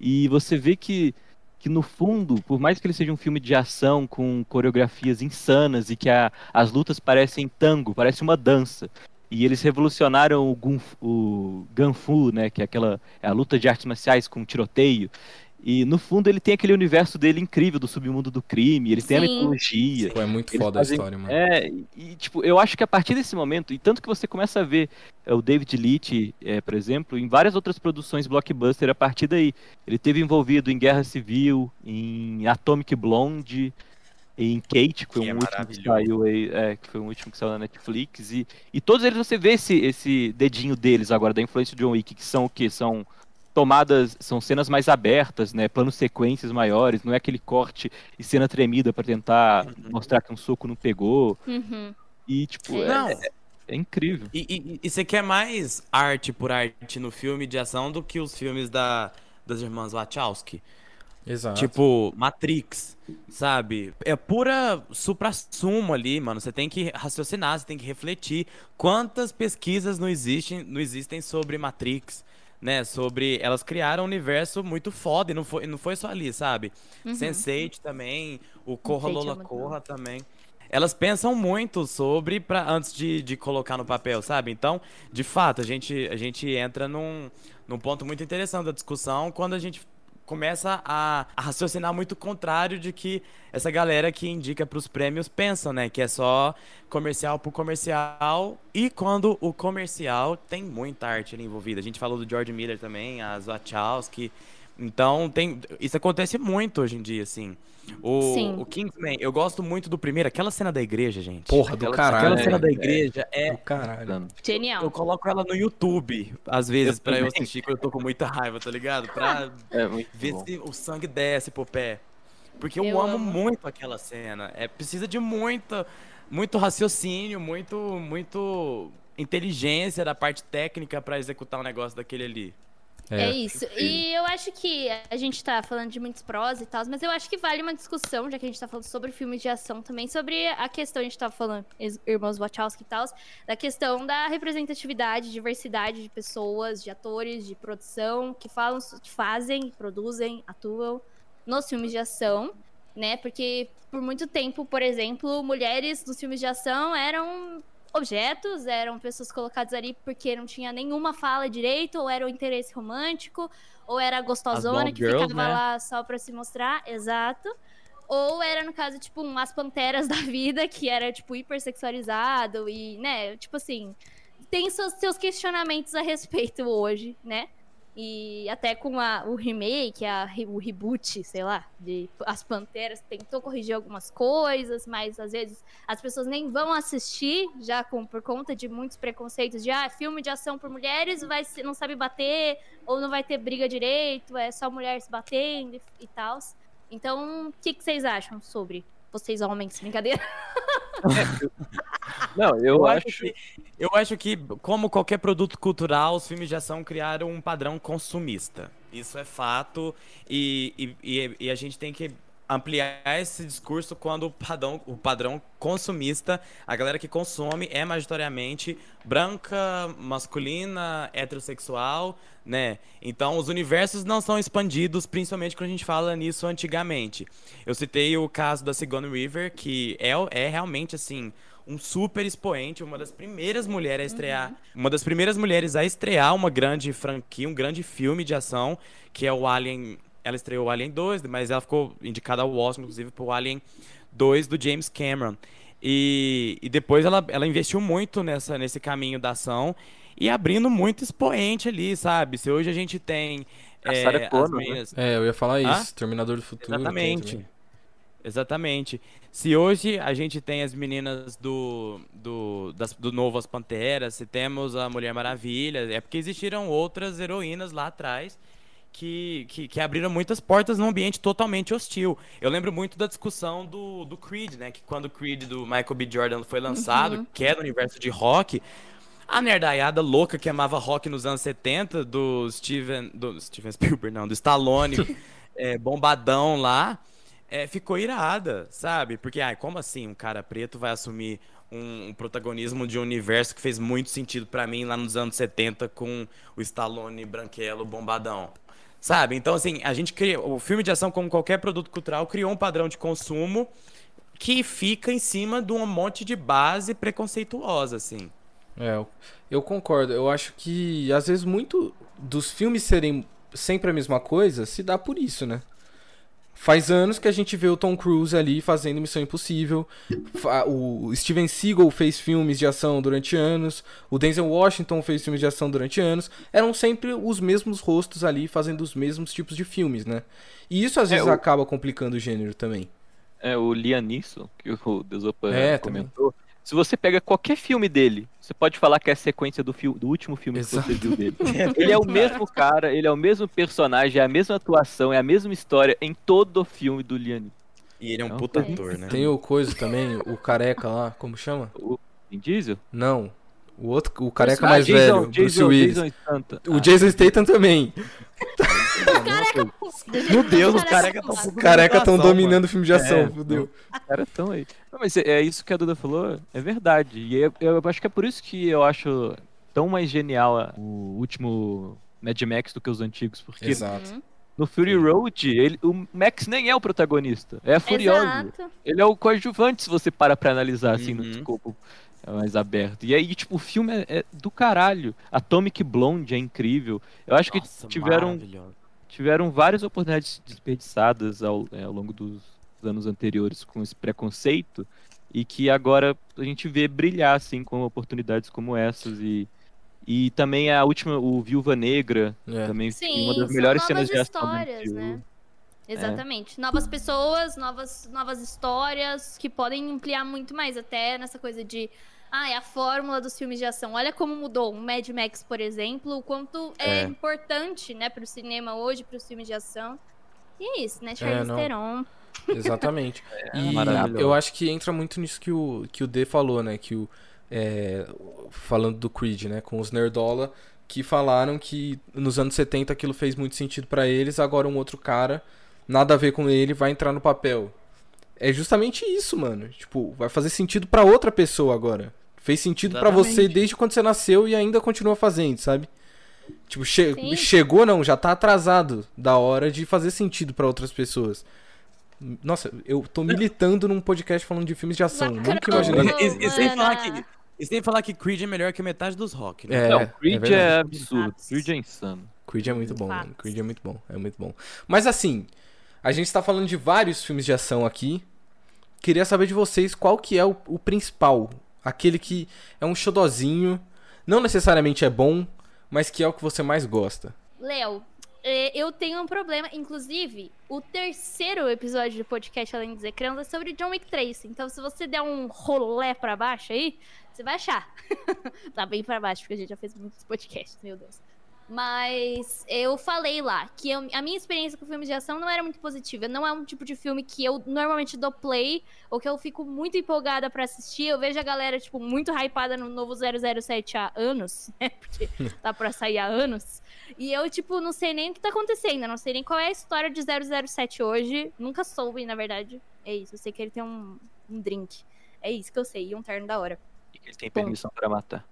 E você vê que que no fundo, por mais que ele seja um filme de ação com coreografias insanas e que a, as lutas parecem tango, parece uma dança. E eles revolucionaram o, Gunf, o né, que é aquela é a luta de artes marciais com tiroteio. E no fundo ele tem aquele universo dele incrível do submundo do crime, eles têm a Sim. mitologia. Pô, é muito foda fazem- a história, mano. É, e tipo, eu acho que a partir desse momento, e tanto que você começa a ver é, o David Leitch, é, por exemplo, em várias outras produções blockbuster a partir daí. Ele teve envolvido em Guerra Civil, em Atomic Blonde, em Kate, que foi Que é um último que saiu aí, é, que foi o último que saiu na Netflix, e, e todos eles você vê esse, esse dedinho deles agora, da influência de John Wick, que são o quê? São tomadas, são cenas mais abertas, né, planos sequências maiores, não é aquele corte e cena tremida pra tentar mostrar que um soco não pegou, Uhum. e tipo, É. é, Não, é incrível. E, e, e você quer mais arte por arte no filme de ação do que os filmes da, das irmãs Wachowski? Exato. Tipo, Matrix, sabe? É pura supra-sumo ali, mano. Você tem que raciocinar, você tem que refletir. Quantas pesquisas não existem, não existem sobre Matrix, né? Sobre. Elas criaram um universo muito foda e não foi, não foi só ali, sabe? Uhum. Sense8 também, o Corra Sense8 é Lola Corra também. Elas pensam muito sobre pra, antes de, de colocar no papel, sabe? Então, de fato, a gente, a gente entra num, num ponto muito interessante da discussão quando a gente começa a, a raciocinar muito contrário de que essa galera que indica pros prêmios pensam, né? Que é só comercial por comercial. E quando o comercial tem muita arte ali envolvida. A gente falou do George Miller também, as Wachowski. Então, tem, isso acontece muito hoje em dia, assim. O, Sim. o Kingsman, eu gosto muito do primeiro, aquela cena da igreja, gente. Porra do Aquela- caralho. Aquela cena da igreja é. Do caralho. Genial. Eu coloco ela no YouTube, às vezes, Eu pra eu também. assistir quando eu tô com muita raiva, tá ligado? Pra <laughs> É muito ver bom. se o sangue desce pro pé. Porque eu, Eu amo, amo. muito aquela cena. É, precisa de muita, muito raciocínio, muito, muito inteligência da parte técnica pra executar um negócio daquele ali. É, isso. E eu acho que a gente tá falando de muitos prós e tal, mas eu acho que vale uma discussão, já que a gente tá falando sobre filmes de ação também, sobre a questão, a gente tá falando, irmãos Wachowski e tal, da questão da representatividade, diversidade de pessoas, de atores, de produção, que falam, que fazem, produzem, atuam nos filmes de ação, né? Porque por muito tempo, por exemplo, mulheres nos filmes de ação eram objetos, eram pessoas colocadas ali porque não tinha nenhuma fala direito, ou era o interesse romântico, ou era a gostosona que Girls, ficava né? lá só pra se mostrar, exato. Ou era, no caso, tipo, um As Panteras <laughs> da vida, que era, tipo, hipersexualizado e, né, tipo assim, tem seus, seus questionamentos a respeito hoje, né? E até com a- o remake, a, o reboot, sei lá, de As Panteras, tentou corrigir algumas coisas, mas às vezes as pessoas nem vão assistir, já com, por conta de muitos preconceitos de ah, filme de ação por mulheres vai não sabe bater, ou não vai ter briga direito, é só mulher se batendo e, e tal. Então, o que, que vocês acham sobre vocês homens? Brincadeira? <laughs> Não, eu, acho. que, eu acho que, como qualquer produto cultural, os filmes de ação criaram um padrão consumista. Isso é fato. E, e- e a gente tem que ampliar esse discurso quando o padrão, o padrão consumista, a galera que consome é majoritariamente branca, masculina, heterossexual, né? Então os universos não são expandidos, principalmente quando a gente fala nisso antigamente. Eu citei o caso da Sigourney Weaver, que é, é realmente assim um super expoente, uma das primeiras mulheres a estrear, uma das primeiras mulheres a estrear uma grande franquia, um grande filme de ação, que é o Alien. Ela estreou o Alien 2, mas ela ficou indicada ao Oscar, inclusive, pro Alien 2 do James Cameron. E, e depois ela, ela investiu muito nessa, nesse caminho da ação e abrindo muito expoente ali, sabe? Se hoje a gente tem. A é, Sarah as Connor, né? meninas- É, eu ia falar Hã? isso. Terminador do Futuro. Exatamente. né? Exatamente. Se hoje a gente tem as meninas do, do, das- do novo As Panteras, se temos a Mulher Maravilha, é porque existiram outras heroínas lá atrás que, que, que abriram muitas portas num ambiente totalmente hostil. Eu lembro muito da discussão do, do Creed, né? Que quando o Creed do Michael B. Jordan foi lançado, Uhum. que é do universo de rock, a nerdaiada louca que amava rock nos anos 70, do Steven. Do Steven Spielberg, não, do Stallone, <laughs> é, bombadão lá, é, ficou irada, sabe? Porque, ai, como assim um cara preto vai assumir um, um protagonismo de um universo que fez muito sentido pra mim lá nos anos 70 com o Stallone branquelo bombadão? Sabe? Então, assim, a gente cria. O filme de ação, como qualquer produto cultural, criou um padrão de consumo que fica em cima de um monte de base preconceituosa, assim. É, eu, concordo. Eu acho que às vezes muito dos filmes serem sempre a mesma coisa se dá por isso, né? Faz anos que a gente vê o Tom Cruise ali fazendo Missão Impossível. O Steven Seagal fez filmes de ação durante anos. O Denzel Washington fez filmes de ação durante anos. Eram sempre os mesmos rostos ali fazendo os mesmos tipos de filmes, né? E isso às É, vezes o- acaba complicando o gênero também. É, o Liam Neeson, que o Desopa É, comentou. Se você pega qualquer filme dele, você pode falar que é a sequência do, do último filme Exato. que você viu dele. <laughs> Ele é o mesmo cara, ele é o mesmo personagem, é a mesma atuação, é a mesma história em todo o filme do Liam Neeson. E ele é um Não, puta tem- ator, né? Tem o coisa também, o careca lá, como chama? O Vin Diesel? Não. O outro, o careca Ah, mais Jason, velho, Bruce Jason, Willis. Jason. O Ah, Jason Statham também. Careca, Meu Deus, os careca tão Careca- Careca estão Ação, dominando o filme de ação, É, fudeu. Os caras estão aí. Não, mas é, é isso que a Duda falou, é verdade. E é- eu, acho que é por isso que eu acho tão mais genial o último Mad Max do que os antigos. Porque Exato. Uhum. no Fury Road, ele, o Max nem é o protagonista, é a Furioso. Exato. Ele é o coadjuvante, se você para pra analisar assim no Uhum. escopo mais aberto. E aí, tipo, o filme é, é do caralho. Atomic Blonde é incrível. Eu acho Nossa, que tiveram. Tiveram várias oportunidades desperdiçadas ao, é, ao longo dos anos anteriores com esse preconceito e que agora a gente vê brilhar assim com oportunidades como essas e e também a última o Viúva Negra É. também Sim, uma das melhores cenas de ação né? Exatamente. Novas pessoas, novas, novas histórias que podem ampliar muito mais, até nessa coisa de. Ah, é a fórmula dos filmes de ação. Olha como mudou. Um Mad Max, por exemplo, o quanto é, É. importante, né, pro cinema hoje, pros filmes de ação. E é isso, né? Charlize não. Theron. <laughs> Exatamente. <laughs> e maravilhoso. eu acho que entra muito nisso que o, que o D falou, né? Que o, é, falando do Creed, né? Com os Nerdola, que falaram que nos anos 70 aquilo fez muito sentido pra eles, agora um outro cara, nada a ver com ele, vai entrar no papel. É justamente isso, mano. Tipo, vai fazer sentido pra outra pessoa agora. Fez sentido pra você desde quando você nasceu e ainda continua fazendo, sabe? Tipo, che- Sim. chegou não, já tá atrasado da hora de fazer sentido pra outras pessoas. Nossa, eu tô militando num podcast falando de filmes de ação. Nunca imaginei. E, e sem falar que, e sem falar que Creed é melhor que metade dos rock, né? É, Não, Creed é, verdade. absurdo, Creed é insano. Creed é muito bom, mano. Creed é muito bom, é muito bom. Mas assim, a gente tá falando de vários filmes de ação aqui. Queria saber de vocês qual que é o, o principal. Aquele que é um xodozinho, não necessariamente é bom, mas que é o que você mais gosta. Léo, é, eu tenho um problema. Inclusive, o terceiro episódio do podcast Além dos Ecrãs é sobre John Wick 3. Então, se você der um rolé pra baixo aí, você vai achar. <laughs> tá bem pra baixo, porque a gente já fez muitos podcasts, meu Deus. Mas eu falei lá que eu- a minha experiência com filmes de ação não era muito positiva. Não é um tipo de filme que eu normalmente dou play ou que eu fico muito empolgada pra assistir. Eu vejo a galera, tipo, muito hypada no novo 007 há anos, <laughs> né? Porque tá pra sair há anos. E eu, tipo, não sei nem o que tá acontecendo. Não sei nem qual é a história de 007 hoje. Nunca soube, na verdade. É isso. Eu sei que ele tem um, um drink. É isso que eu sei. E um terno da hora. E que ele tem Bom. permissão para matar.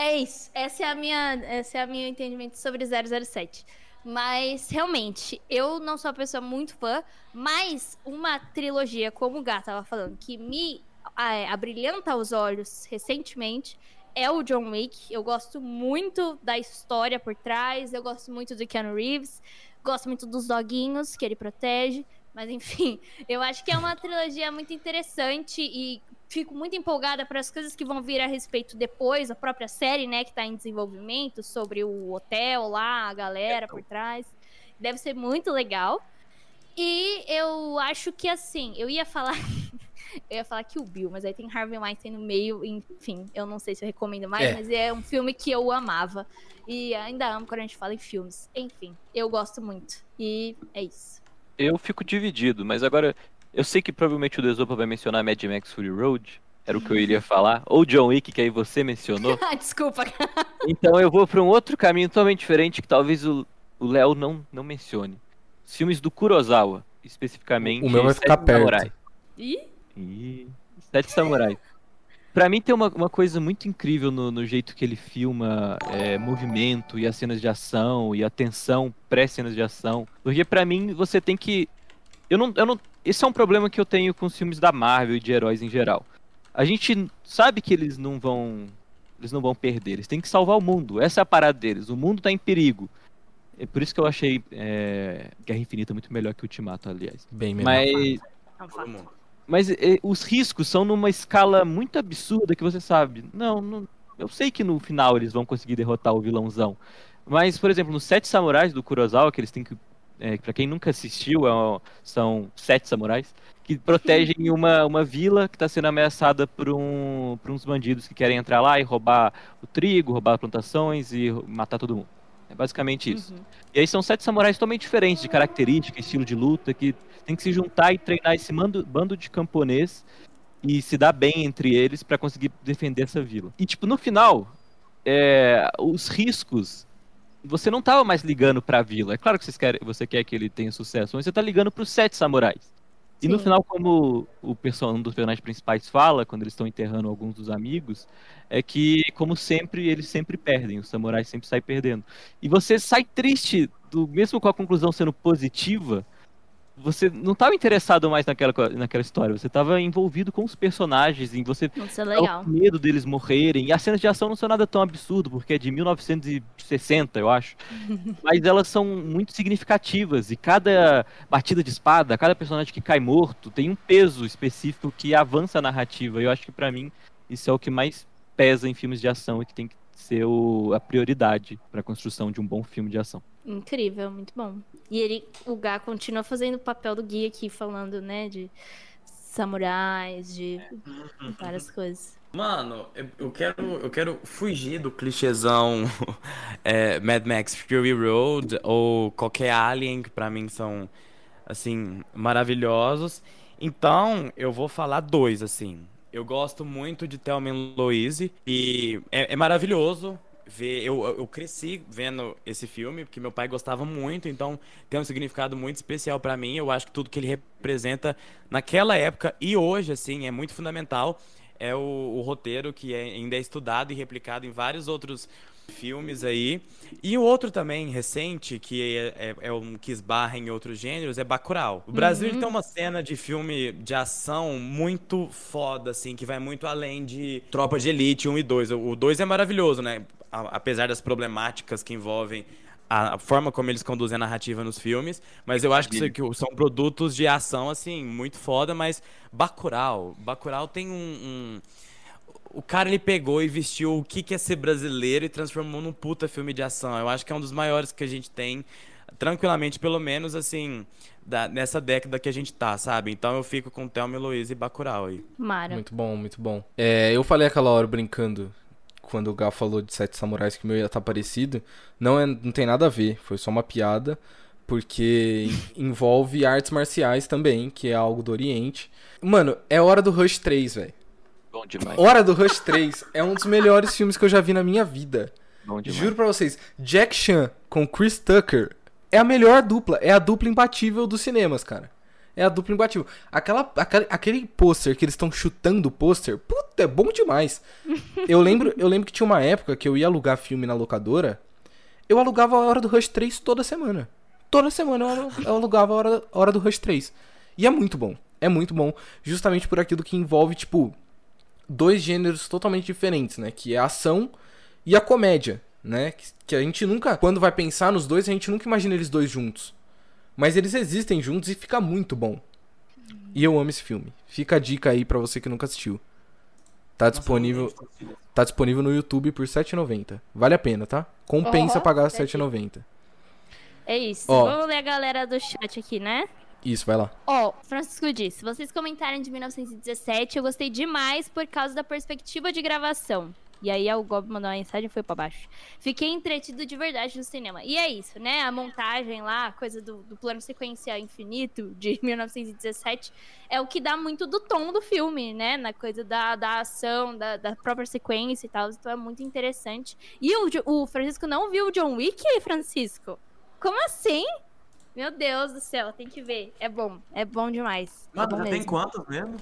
É isso. Essa é a minha, esse é o meu entendimento sobre 007. Mas, realmente, eu não sou uma pessoa muito fã, mas uma trilogia, como o Gá tava falando, que me ah, abrilhanta os olhos recentemente, é o John Wick. Eu gosto muito da história por trás, eu gosto muito do Keanu Reeves, gosto muito dos doguinhos que ele protege. Mas, enfim, eu acho que é uma trilogia muito interessante e fico muito empolgada para as coisas que vão vir a respeito depois, a própria série, né, que tá em desenvolvimento, sobre o hotel lá, a galera por trás. Deve ser muito legal. E eu acho que assim, eu ia falar. <laughs> eu ia falar que o Bill, mas aí tem Harvey Weinstein no meio, enfim, eu não sei se eu recomendo mais, É. mas é um filme que eu amava. E ainda amo quando a gente fala em filmes. Enfim, eu gosto muito. E é isso. Eu fico dividido, mas agora eu sei que provavelmente o Desopa vai mencionar Mad Max Fury Road, era o que eu iria falar, ou John Wick, que aí você mencionou. <laughs> Ah, Desculpa. <laughs> Então eu vou para um outro caminho totalmente diferente que talvez o o Léo não, não mencione. Os filmes do Kurosawa, especificamente. O meu vai ficar Sete perto. Samurais. Ih, Ih, Sete Samurais. Pra mim tem uma, uma coisa muito incrível no, no jeito que ele filma é, movimento e as cenas de ação e a tensão pré-cenas de ação. Porque pra mim você tem que. Eu não, eu não. Esse é um problema que eu tenho com os filmes da Marvel e de heróis em geral. A gente sabe que eles não vão. Eles não vão perder, eles têm que salvar o mundo. Essa é a parada deles. O mundo tá em perigo. É por isso que eu achei é, Guerra Infinita muito melhor que Ultimato, aliás. Bem melhor. Mas É mas é, os riscos são numa escala muito absurda que você sabe. Não, não- eu sei que no final eles vão conseguir derrotar o vilãozão. Mas, por exemplo, nos Sete Samurais do Kurosawa, que eles têm que. É, pra quem nunca assistiu, é são sete samurais que protegem <laughs> uma, uma vila que está sendo ameaçada por, um, por uns bandidos que querem entrar lá e roubar o trigo, roubar plantações e matar todo mundo. É basicamente isso. Uhum. E aí são sete samurais totalmente diferentes de característica, estilo de luta, que tem que se juntar e treinar esse mando- bando de camponês e se dar bem entre eles pra conseguir defender essa vila. E tipo, no final, é, os riscos. Você não tava mais ligando pra vila. É claro que vocês querem, você quer que ele tenha sucesso, mas você tá ligando pros sete samurais. E no Sim. final, como o person- um dos personagens principais fala, quando eles estão enterrando alguns dos amigos, é que, como sempre, eles sempre perdem, os samurais sempre saem perdendo. E você sai triste, do, mesmo com a conclusão sendo positiva, você não estava interessado mais naquela, naquela história, você estava envolvido com os personagens, e você Isso é legal. com medo deles morrerem. E as cenas de ação não são nada tão absurdo, porque é de 1960, eu acho. <laughs> Mas elas são muito significativas, e cada batida de espada, cada personagem que cai morto, tem um peso específico que avança a narrativa. E eu acho que pra mim isso é o que mais pesa em filmes de ação e que tem que ser o- a prioridade pra construção de um bom filme de ação. Incrível, muito bom. E ele, o Gá continua fazendo o papel do guia aqui, falando, né, de samurais, de várias <laughs> coisas. Mano, eu- eu quero, eu quero fugir do clichêzão <laughs> é, Mad Max Fury Road ou qualquer Alien, que pra mim são, assim, maravilhosos. Então, eu vou falar dois, assim. Eu gosto muito de Thelma Louise e é, é maravilhoso ver. Eu, eu cresci vendo esse filme porque meu pai gostava muito, então tem um significado muito especial pra mim. Eu acho que tudo que ele representa naquela época e hoje, assim, é muito fundamental é o, o roteiro que é- ainda é estudado e replicado em vários outros filmes aí. E o outro também, recente, que é, é- é um que esbarra em outros gêneros, é Bacurau. O Brasil ele tem uma cena de filme de ação muito foda, assim, que vai muito além de Tropa de Elite 1 e 2. O 2 é maravilhoso, né? A- apesar das problemáticas que envolvem a a forma como eles conduzem a narrativa nos filmes, mas eu acho que, isso aqui são produtos de ação, assim, muito foda, mas Bacurau, Bacurau tem um, um- O cara, ele pegou e vestiu o que que é ser brasileiro e transformou num puta filme de ação. Eu acho que é um dos maiores que a gente tem, tranquilamente, pelo menos, assim, da- nessa década que a gente tá, sabe? Então eu fico com Thelma e Louise e Bacurau aí. Mara. Muito bom, muito bom. É, eu falei aquela hora brincando, quando o Gal falou de Sete Samurais que o meu ia estar parecido. Não, é, não tem nada a ver, foi só uma piada, porque <laughs> envolve artes marciais também, que é algo do Oriente. Mano, é hora do Rush 3, velho. Bom demais. Hora do Rush 3 é um dos melhores filmes que eu já vi na minha vida. Bom demais. Juro pra vocês, Jack Chan com Chris Tucker é a melhor dupla, é a dupla imbatível dos cinemas, cara. É a dupla imbatível. Aquela, aquele, aquele pôster que eles estão chutando o pôster, puta, é bom demais. <laughs> Eu lembro, eu lembro que tinha uma época que eu ia alugar filme na locadora, eu alugava a Hora do Rush 3 toda semana. Toda semana eu alu- eu alugava a Hora, a hora do Rush 3. E é muito bom. É muito bom, justamente por aquilo que envolve, tipo, dois gêneros totalmente diferentes, né? Que é a ação e a comédia, né? Que, que a gente nunca, quando vai pensar nos dois, a gente nunca imagina eles dois juntos. Mas eles existem juntos e fica muito bom. E eu amo esse filme. Fica a dica aí pra você que nunca assistiu. Tá disponível, tá disponível no YouTube por R$ 7,90. Vale a pena, tá? Compensa Ó, pagar R$ sete- 7,90. É isso. Ó. Vamos ler a galera do chat aqui, né? Isso, vai lá. Ó, Francisco disse: vocês comentaram de 1917, eu gostei demais por causa da perspectiva de gravação. E aí o Gob mandou uma mensagem e foi pra baixo. Fiquei entretido de verdade no cinema. E é isso, né? A montagem lá, a coisa do, do plano sequencial infinito de <laughs> 1917 é o que dá muito do tom do filme, né? Na coisa da, da ação, da, da própria sequência e tal. Então é muito interessante. E o, o Francisco não viu o John Wick, Francisco? Como assim? Meu Deus do céu, tem que ver. É bom, é bom demais. é Mano, bom já tem mesmo. quantos mesmo?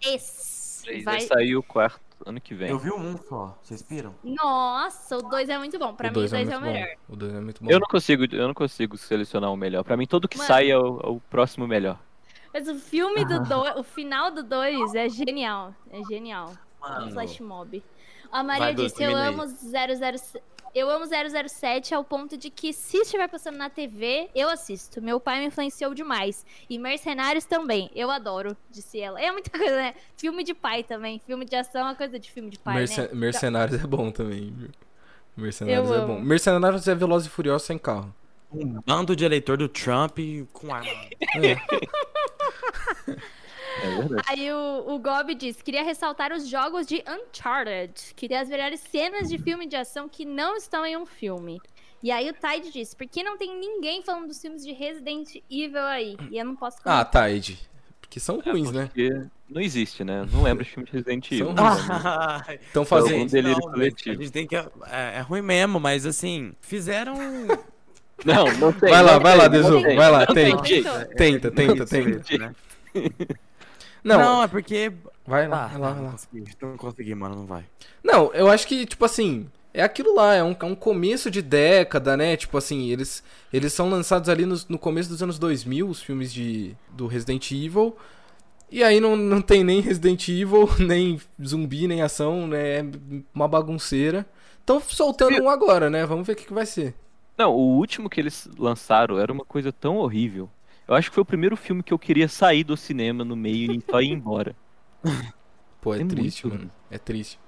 Três. Três, Vai... Vai sair o quarto ano que vem. Eu vi um só, vocês viram? Nossa, o 2 é muito bom. Pra o mim, o 2 2 é é, o melhor. bom. O 2 é muito bom. Eu não consigo, eu não consigo selecionar o melhor. Pra mim, todo que Mano. sai é o, é o próximo melhor. Mas o filme do <laughs> 2, o final do 2 é genial. É genial. Mano. Flash Mob. A Maria Vai, disse: Eu amo 007. Eu amo 007 ao ponto de que se estiver passando na TV, eu assisto. Meu pai me influenciou demais. E Mercenários também. Eu adoro, disse ela. É muita coisa, né? Filme de pai também. Filme de ação é uma coisa de filme de pai, Merce- né? Mercenários é bom também, viu? Mercenários Eu é amo. bom. Mercenários é Veloz e Furioso sem carro. Um bando de eleitor do Trump com arma. É <laughs> verdade. Aí o, o Gob diz: queria ressaltar os jogos de Uncharted, que tem as melhores cenas de filme de ação que não estão em um filme. E aí o Tide diz: por que não tem ninguém falando dos filmes de Resident Evil aí? E eu não posso Ah, Ed. Porque são ruins, né? Porque não existe, né? Não lembro de filme de Resident Evil. ruins. <laughs> Estão um fazendo. delírio não, coletivo. A gente tem que. É, é ruim mesmo, mas assim, fizeram. <laughs> Não, não tem. Vai lá, vai lá, Dezu. tem, Vai lá, tenta. Tenta, tenta, tenta. Não, Não, é porque. vai lá, Ah, vai lá, não, vai não lá. consegui, não consegui, mano, não vai. Não, eu acho que, tipo assim, é aquilo lá, é um, é um começo de década, né? Tipo assim, eles, eles são lançados ali no, no começo dos anos 2000, os filmes de, do Resident Evil. E aí não, não tem nem Resident Evil, <laughs> nem zumbi, nem ação, né? É uma bagunceira. Estão soltando um agora, né? Vamos ver o que, que vai ser. Não, o último que eles lançaram era uma coisa tão horrível. Eu acho que foi o primeiro filme que eu queria sair do cinema no meio e só ir embora. <laughs> Pô, é, É triste, muito mano. É triste.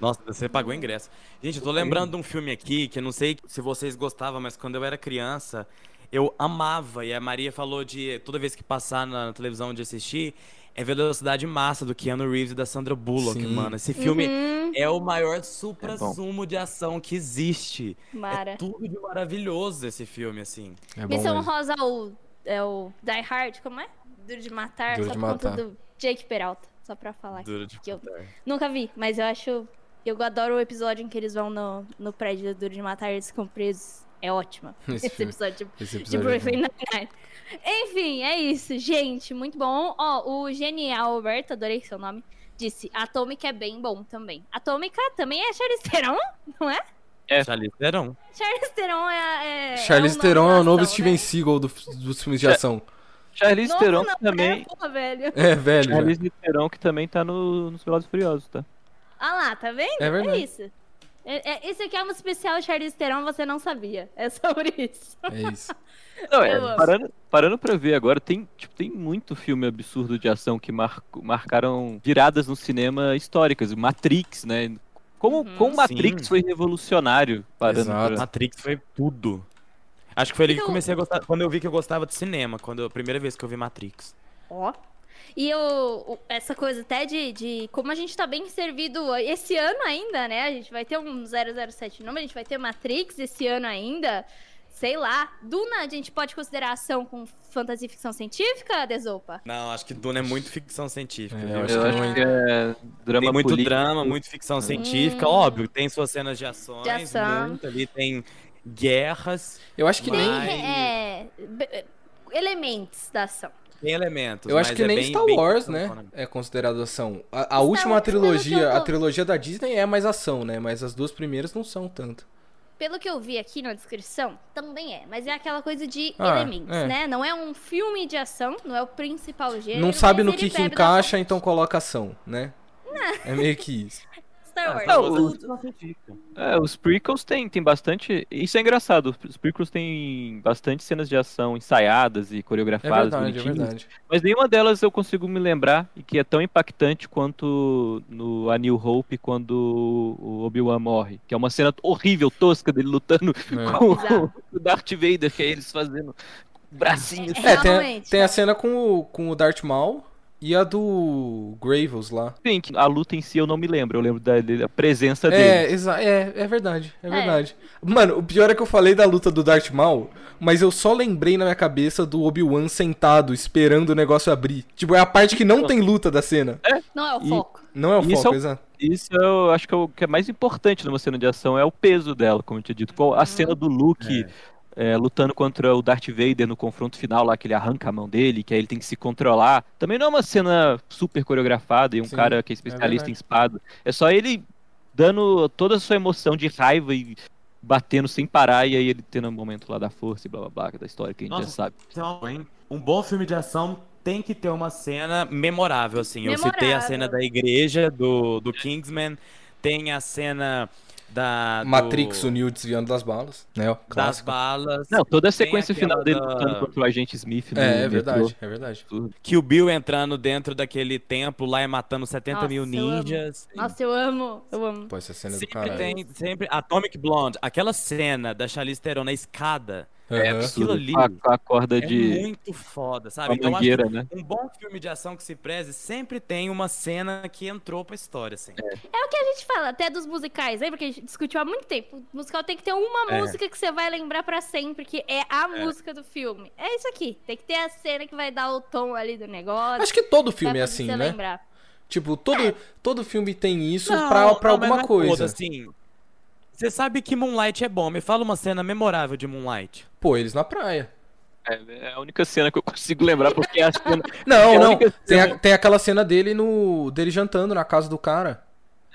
Nossa, você pagou ingresso. Gente, eu tô lembrando de um filme aqui que eu não sei se vocês gostavam, mas quando eu era criança, eu amava. E a Maria falou de toda vez que passar na televisão de assistir, é Velocidade Massa do Keanu Reeves e da Sandra Bullock, Sim. mano. Esse filme Uhum, é o maior É supra-sumo de ação que existe. Mara. É tudo de maravilhoso esse filme, assim. É bom Missão. Rosa, é o Die Hard, como é? Duro de Matar, Duro só de por conta Matar. do Jake Peralta. Só pra falar aqui. Duro de que eu matar. nunca vi, mas eu acho... Eu adoro o episódio em que eles vão no, no prédio do Duro de Matar e eles ficam presos. É ótimo. <laughs> Esse Esse, episódio Esse de episódio é Brooklyn. Nine-Nine. Enfim, é isso, gente. Muito bom. Ó, o genial Alberto, adorei seu nome, disse: Atômica é bem bom também. Atômica também é Charlize Theron, <laughs> não é? É. Charlize Theron. Charlize Theron é. é Charlize é um Theron é o novo Steven né? Seagal do- dos filmes de ação. Charlize Novo Theron não, também. É, porra, velho. É, velho. Charlize Theron que também tá no, nos Velozes e Furiosos, tá? Ah lá, tá vendo? É verdade. isso. É, é, esse aqui é um especial Charlize Theron, você não sabia. É sobre isso. É isso. <laughs> Não, é, parando, parando pra ver agora, tem, tipo, tem muito filme absurdo de ação que mar- marcaram viradas no cinema históricas. Matrix, né? Como, Uhum. como Matrix Sim. foi revolucionário parando Exato. pra... Matrix foi tudo. Acho que foi ali que Então- comecei a gostar. Quando eu vi que eu gostava de cinema, quando a primeira vez que eu vi Matrix. Ó. E o, o- essa coisa até de, de como a gente tá bem servido esse ano ainda, né? A gente vai ter um 007 nome, a gente vai ter Matrix esse ano ainda. Sei lá. Duna, a gente pode considerar ação com fantasia e ficção científica, Desopa? Não, acho que Duna é muito ficção científica. É, eu acho Eu que acho não que é drama tem muito político. drama, muito ficção científica, Hum. óbvio. Tem suas cenas de ações, De ação. muito ali, tem guerras, Eu acho que Tem nem. Mas- é, elementos da ação. tem elementos. Eu acho mas que é nem bem- Star bem Wars, ficção, né? É considerado ação. A, a última Wars, trilogia, tô- a trilogia da Disney é mais ação, né? Mas as duas primeiras não são tanto. Pelo que eu vi aqui na descrição, também é. Mas é aquela coisa de Ah, elementos, é. né? Não é um filme de ação, não é o principal gênero. não sabe no que, que encaixa, então coloca ação, né? <laughs> É meio que isso. Star Wars. Não, tudo. o- É, os prequels tem, tem bastante. Isso é engraçado. Os prequels tem bastante cenas de ação ensaiadas e É coreografadas. verdade, é bonitinhas. verdade. Mas nenhuma delas eu consigo me lembrar e que é tão impactante quanto no A New Hope quando o Obi-Wan morre. Que é uma cena horrível, tosca dele lutando É. com Exato. o <laughs> Darth Vader, que é eles fazendo bracinhos. É, É, tem, a- tem a cena com o, com o Darth Maul e a do Gravels lá. Sim, a luta em si eu não me lembro. Eu lembro da, da presença dele. É, exa é, é verdade, é É. verdade. Mano, o pior é que eu falei da luta do Darth Maul, mas eu só lembrei na minha cabeça do Obi-Wan sentado, esperando o negócio abrir. Tipo, é a parte que não tem luta da cena. Não é o E- foco. Não é o Isso foco, é o- exato. Isso eu acho que é o que é mais importante numa cena de ação é o peso dela, como eu tinha dito. Qual- A cena do Luke é, lutando contra o Darth Vader no confronto final lá, que ele arranca a mão dele, que aí ele tem que se controlar. Também não é uma cena super coreografada e um Sim, cara que é é especialista verdade. em espada. É só ele dando toda a sua emoção de raiva e batendo sem parar, e aí ele tendo um momento lá da força e blá blá blá, é da história que a gente Nossa, já sabe. Então, hein? Um bom filme de ação tem que ter uma cena memorável, assim. Eu citei a Memorável. cena da igreja, do, do Kingsman, tem a cena da... do- Matrix, o Neo desviando das balas, né? das balas. Não, toda a sequência final dele da- lutando contra o agente Smith É, é metrô. verdade, é verdade. Que o Bill entrando dentro daquele templo lá e matando 70 mil Nossa, eu amo. ninjas. Nossa, eu amo, eu amo. Pô, essa cena é do Sempre caralho. tem, sempre. Atomic Blonde, aquela cena da Charlize Theron na escada, É. Aquilo ali Com a, com a corda é de muito foda, sabe? a Então, eu acho que mangueira, né? um bom filme de ação que se preze sempre tem uma cena que entrou pra história, assim. É o que a gente fala, até dos musicais, lembra que a gente discutiu há muito tempo? O musical tem que ter uma É. música que você vai lembrar pra sempre, que é a música do filme. É isso aqui. Tem que ter a cena que vai dar o tom ali do negócio. Acho que todo filme é assim, você né? lembrar. Tipo, todo, todo filme tem isso Não, pra, pra não, alguma é coisa. todo, assim. Você sabe que Moonlight é bom, me fala uma cena memorável de Moonlight. Pô, eles na praia. É, é a única cena que eu consigo lembrar, porque é a cena. <laughs> Não, É a não. Tem, a- tem aquela cena dele no. dele jantando na casa do cara.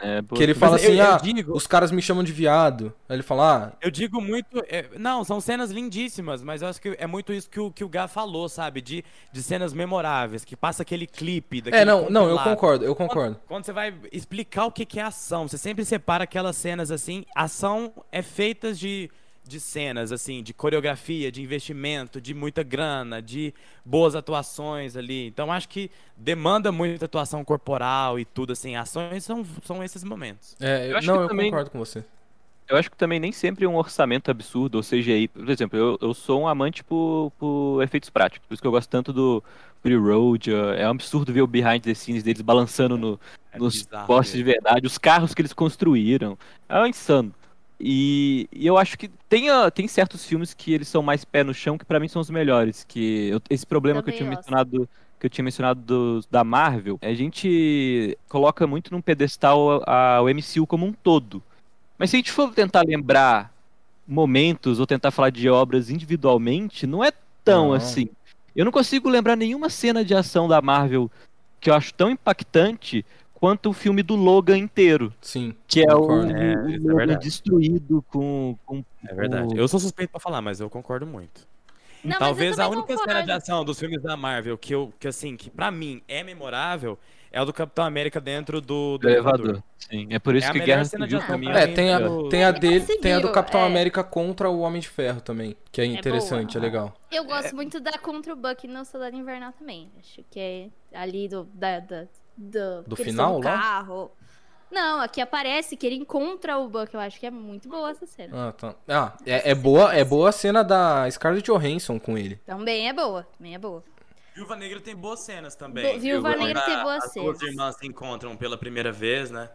É, pô, Que ele fala eu- assim, eu ah, digo- os caras me chamam de viado. Aí ele fala, ah, Eu digo muito. é, não, são cenas lindíssimas, mas eu acho que é muito isso que o, que o Gá falou, sabe? De, de cenas memoráveis, que passa aquele clipe é, não, não, eu concordo, eu Quando- concordo. Quando você vai explicar o que que é ação, você sempre separa aquelas cenas assim. Ação é feita de, de cenas, assim, de coreografia, de investimento, de muita grana, de boas atuações ali. Então acho que demanda muita atuação corporal e tudo, assim. Ações são, são esses momentos. É, Eu acho não, que eu também- concordo com você. Eu acho que também nem sempre é um orçamento absurdo, ou seja, aí, por exemplo, eu, eu sou um amante por, por efeitos práticos, por isso que eu gosto tanto do Free Road, é um absurdo ver o behind the scenes deles balançando no, É nos bizarro postes de mesmo. verdade, os carros que eles construíram, é insano. E, e eu acho que tem, ah, tem certos filmes que eles são mais pé no chão, que pra mim são os melhores, que eu- esse problema que eu Também tinha gosto. mencionado que eu tinha mencionado dos- da Marvel, a gente coloca muito num pedestal a, a- o MCU como um todo. Mas se a gente for tentar lembrar momentos ou tentar falar de obras individualmente, não é tão Não. assim. Eu não consigo lembrar nenhuma cena de ação da Marvel que eu acho tão impactante quanto o filme do Logan inteiro, Sim. que é o. É, o isso é Logan verdade. destruído com, com É verdade. Eu sou suspeito pra falar, mas eu concordo muito. Não, Talvez a única cena concordo. de ação dos filmes da Marvel que eu, que assim, que pra mim é memorável, é o do Capitão América dentro do, do elevador. Sim, é por isso É que Guerra cena de Civil mim pra É, tem a, do- tem a dele, Civil, tem a do Capitão é. América contra o Homem de Ferro também, que é interessante, é, boa. legal. Eu gosto muito da contra o Buck no Soldado Invernal também. Acho que é ali do. Da, da- do, Do final lá? carro. Não, aqui aparece que ele encontra o Buck. Eu acho que é muito boa essa cena. Ah, tá. Ah, é, é boa, é boa a cena da Scarlett Johansson com ele. Também é boa. Também é boa. Viúva Negra tem boas cenas também. Bo- Viúva Quando Negra a- tem boas As duas cenas. irmãs se encontram pela primeira vez, né?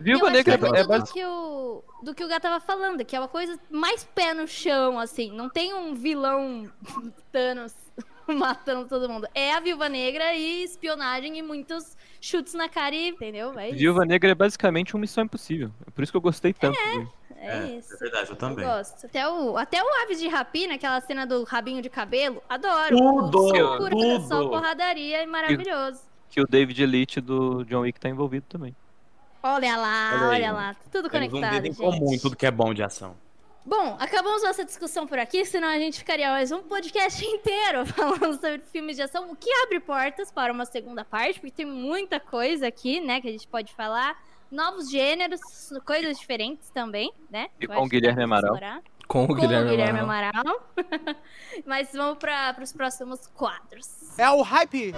Viúva Negra é é do basic- que o do que o Gá tava falando, que é uma coisa mais pé no chão, assim. Não tem um vilão <laughs> Thanos <laughs> matando todo mundo. É a Viúva Negra e espionagem e muitos chutes na cara, e, entendeu? É. Viúva Negra é basicamente uma missão impossível. É por isso que eu gostei tanto. dele. É, isso. verdade, eu Eu também. gosto. Até o, até o Aves de Rapina, aquela cena do rabinho de cabelo, adoro. Tudo, Só pura- tudo. Só porradaria e maravilhoso. Que o David Elite do John Wick tá envolvido também. Olha lá, Olha olha, lá. Tudo Temos um conectado, dedo em comum em tudo que é bom de ação. Bom, acabamos nossa discussão por aqui, senão a gente ficaria mais um podcast <laughs> inteiro falando sobre filmes de ação, o que abre portas para uma segunda parte, porque tem muita coisa aqui, né, que a gente pode falar. Novos gêneros, coisas diferentes também, né? E com o Guilherme Amaral. explorar. Com o Com Guilherme, o Guilherme Amaral. Amaral. <laughs> Mas vamos para os próximos quadros. É o hype.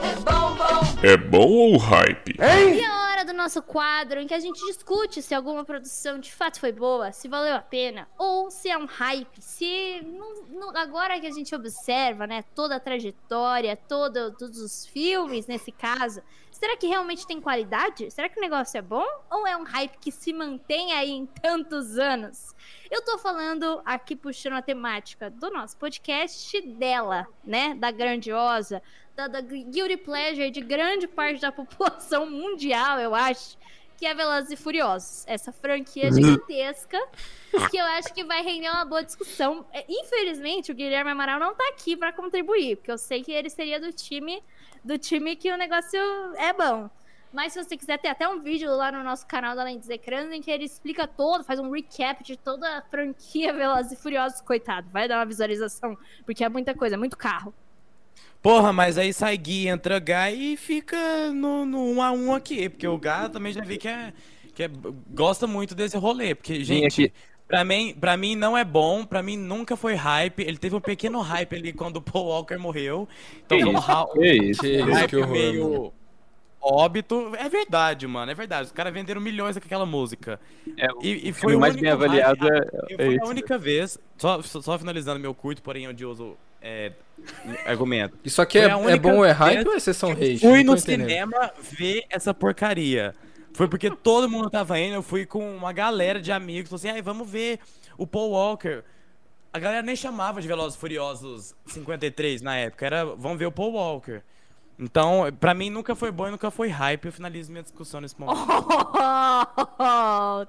É bom ou hype? E a hora do nosso quadro em que a gente discute se alguma produção de fato foi boa, se valeu a pena, ou se é um hype, se não- não- agora que a gente observa, né, toda a trajetória, todo, todos os filmes nesse caso, será que realmente tem qualidade? Será que o negócio é bom? Ou é um hype que se mantém aí em tantos anos? Eu tô falando aqui puxando a temática do nosso podcast dela, né, da grandiosa, da, da guilty pleasure de grande parte da população <laughs> mundial, eu acho, que é Velozes e Furiosos. Essa franquia gigantesca que eu acho que vai render uma boa discussão. É, Infelizmente, o Guilherme Amaral não tá aqui pra contribuir, porque eu sei que ele seria do time do time que o negócio é bom. Mas se você quiser ter até um vídeo lá no nosso canal da Lentes Ecrãs em que ele explica todo, faz um recap de toda a franquia <laughs> Velozes e Furiosos, coitado. Vai dar uma visualização, porque é muita coisa, é muito carro. Porra, mas aí sai Gui, entra Gá e fica no, no 1 a 1 aqui, porque o Gá também já vi que é que é, gosta muito desse rolê, porque gente. Pra mim, pra mim não é bom, pra mim nunca foi hype. Ele teve um pequeno hype ali quando o Paul Walker morreu. Então Que um, isso? Que isso? Um isso, hype que horror, meio mano. óbito. É verdade, mano, é verdade. Os caras venderam milhões com aquela música. É, o E, e foi o mais bem avaliado hype- é, é foi a esse. única vez, só, só só finalizando meu curto, porém odioso é, argumento. Isso aqui é, é bom ou é hype ou é sessão hate? Fui no entendendo. cinema ver essa porcaria. Foi porque todo mundo tava indo, eu fui com uma galera de amigos, falou assim, ai, vamos ver o Paul Walker. A galera nem chamava de Velozes e Furiosos 53 na época, era, vamos ver o Paul Walker. Então, pra mim nunca foi bom e nunca foi hype, eu finalizo minha discussão nesse momento. <laughs>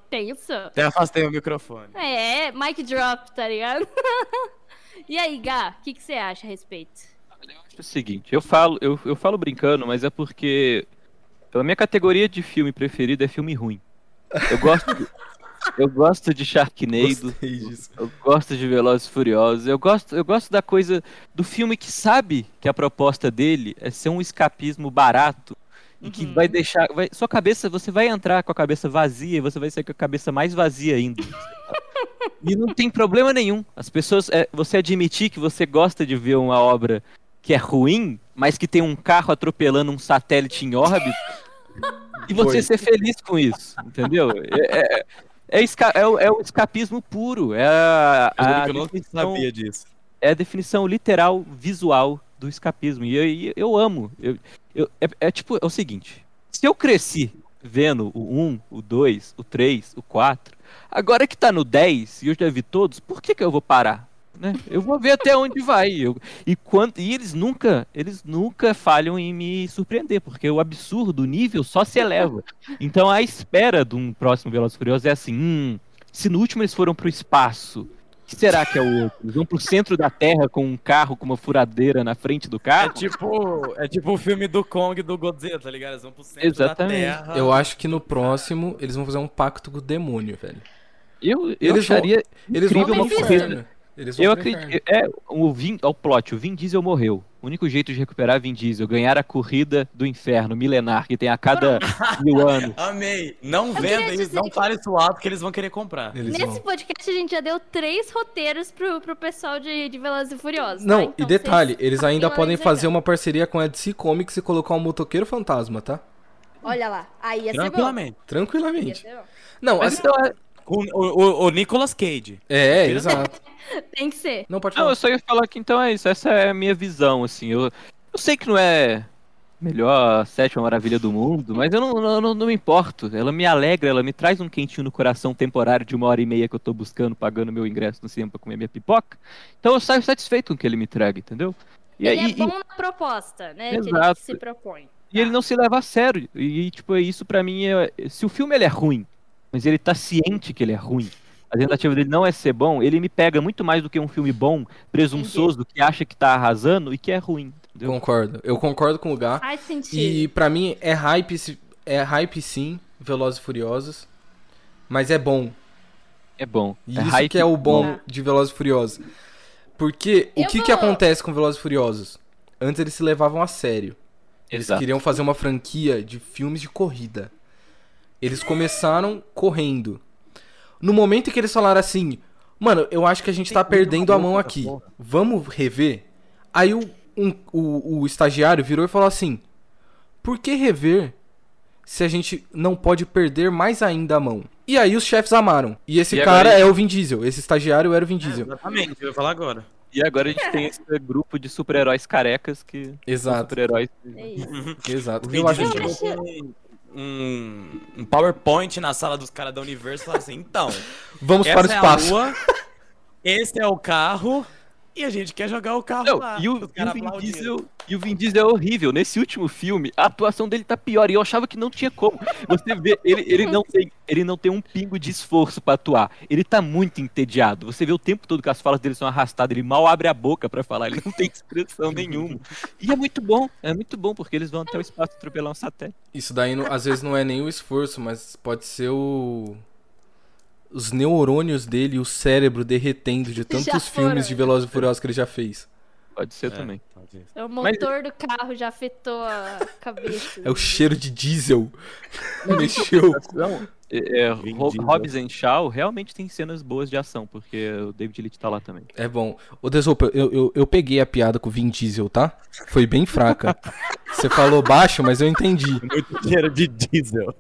Tenso. Até afastei o microfone. É, mic drop, tá ligado? <laughs> e aí, Gá, o que, que você acha a respeito? Eu acho o seguinte, eu falo, eu, eu falo brincando, mas é porque a minha categoria de filme preferido é filme ruim. Eu gosto, <laughs> eu gosto de Sharknado, eu gosto de Velozes e Furiosos, eu gosto, eu gosto da coisa do filme que sabe que a proposta dele é ser um escapismo barato e que Uhum. vai deixar, vai, sua cabeça, você vai entrar com a cabeça vazia e você vai sair com a cabeça mais vazia ainda. E não tem problema nenhum. As pessoas, é, você admitir que você gosta de ver uma obra que é ruim, mas que tem um carro atropelando um satélite em órbita, e você Foi. ser feliz com isso, entendeu? É, é, é, esca- é o, é o escapismo puro. É a, Eu a que eu não definição, sabia disso. é a definição literal, visual do escapismo. E eu, e eu amo. Eu, eu- é, é tipo, é o seguinte: se eu cresci vendo o 1, o 2, o 3, o 4, agora que tá no 10 e eu já vi todos, por que, que eu vou parar? Né? Eu vou ver até onde vai. Eu- e, quando, e eles nunca, eles nunca falham em me surpreender, porque o absurdo, o nível só se eleva. Então a espera de um próximo Velozes Furiosos é assim: hum, se no último eles foram pro espaço, que será que é o outro? Eles vão pro centro da Terra com um carro com uma furadeira na frente do É carro? tipo, é tipo o filme do Kong e do Godzilla, tá ligado? Eles vão pro centro Exatamente. da Terra. Eu acho que no próximo eles vão fazer um pacto com o demônio, velho. Eu, eu Eles vão- acharia Eles vão incrível pro uma corrida. Eles vão Eu acredito. É, o, Vin, o plot, o Vin Diesel morreu. O único jeito de recuperar Vin Diesel, ganhar a corrida do inferno milenar, que tem a cada <laughs> mil anos. Amei. Não venda isso, não que- fale isso alto que eles vão querer comprar. Eles Nesse vão. podcast a gente já deu três roteiros pro, pro pessoal de, de Velozes e Furiosos. tá? Não, Então e detalhe, vocês- eles ainda podem fazer uma parceria com a DC Comics e colocar um motoqueiro fantasma, tá? Olha lá, aí ia ser bom. Tranquilamente. Ia Tranquilamente. ser bom. Não, Mas assim, então, é- o, o, o Nicolas Cage. é, exato. <laughs> <laughs> Tem que ser. Não pode não, falar. eu só ia falar que então é isso. Essa é a minha visão, assim. Eu, eu sei que não é melhor a sétima maravilha do mundo, mas eu não, não, não, não me importo. Ela me alegra, ela me traz um quentinho no coração temporário de uma hora e meia que eu tô buscando, pagando meu ingresso no cinema pra comer minha pipoca. Então eu saio satisfeito com o que ele me traga, entendeu? E, Ele aí- é bom na proposta, né? Que ele Exato. se propõe. E ele não se leva a sério. E, tipo, isso pra mim é. Se o filme ele é ruim, mas ele tá ciente que ele é ruim, a tentativa dele não é ser bom, ele me pega muito mais do que um filme bom, presunçoso, que acha que tá arrasando e que é ruim. Entendeu? Concordo. Eu concordo com o Gá. Faz sentido. E pra mim é hype, é hype sim, Velozes e Furiosos, mas é bom. É bom. E é isso hype que é o bom bom. de Velozes e Furiosos. Porque o Eu que vou- que acontece com Velozes e Furiosos? Antes eles se levavam a sério. Eles Exato. queriam fazer uma franquia de filmes de corrida. Eles começaram correndo. No momento em que eles falaram assim, mano, eu acho que a gente tá perdendo a mão aqui. Vamos rever? Aí o, um- o, o estagiário virou e falou assim: Por que rever se a gente não pode perder mais ainda a mão? E aí os chefes amaram. E esse E cara agora- é o Vin Diesel. Esse estagiário era o Vin Diesel. Exatamente, eu ia falar agora. E agora a gente tem esse grupo de super-heróis carecas que. são Exato, Super-heróis. É exato. O Eu acho acho- um, um, PowerPoint na sala dos caras da Universo e fala assim, então, Vamos para o é espaço. lua, esse é o carro e a gente quer jogar o carro Não, lá. e, o, e o Vin aplaudindo. Diesel, e o Vin Diesel é horrível. Nesse último filme, a atuação dele tá pior. E eu achava que não tinha como. Você vê, ele, ele, não, tem, ele não tem um pingo de esforço pra atuar. Ele tá muito entediado. Você vê o tempo todo que as falas dele são arrastadas. Ele mal abre a boca pra falar. Ele não tem expressão nenhuma. E é muito bom. É muito bom, porque eles vão até o espaço atropelar um satélite. Isso daí às vezes não é nem o esforço, mas pode ser o. Os neurônios dele e o cérebro derretendo de <laughs> tantos filmes de Velozes e Furiosos que ele já fez. Pode ser É, também. pode ser. O Mas- motor do carro já afetou a <laughs> cabeça. É o cheiro de diesel. <laughs> Mexeu. Não, é, é. Hobbs and Shaw realmente tem cenas boas de ação, porque o David Leitch tá lá também. É bom. Ô, Desopa, eu, eu, eu peguei a piada com o Vin Diesel, tá? Foi bem fraca. Você falou baixo, mas eu entendi. Muito cheiro de diesel.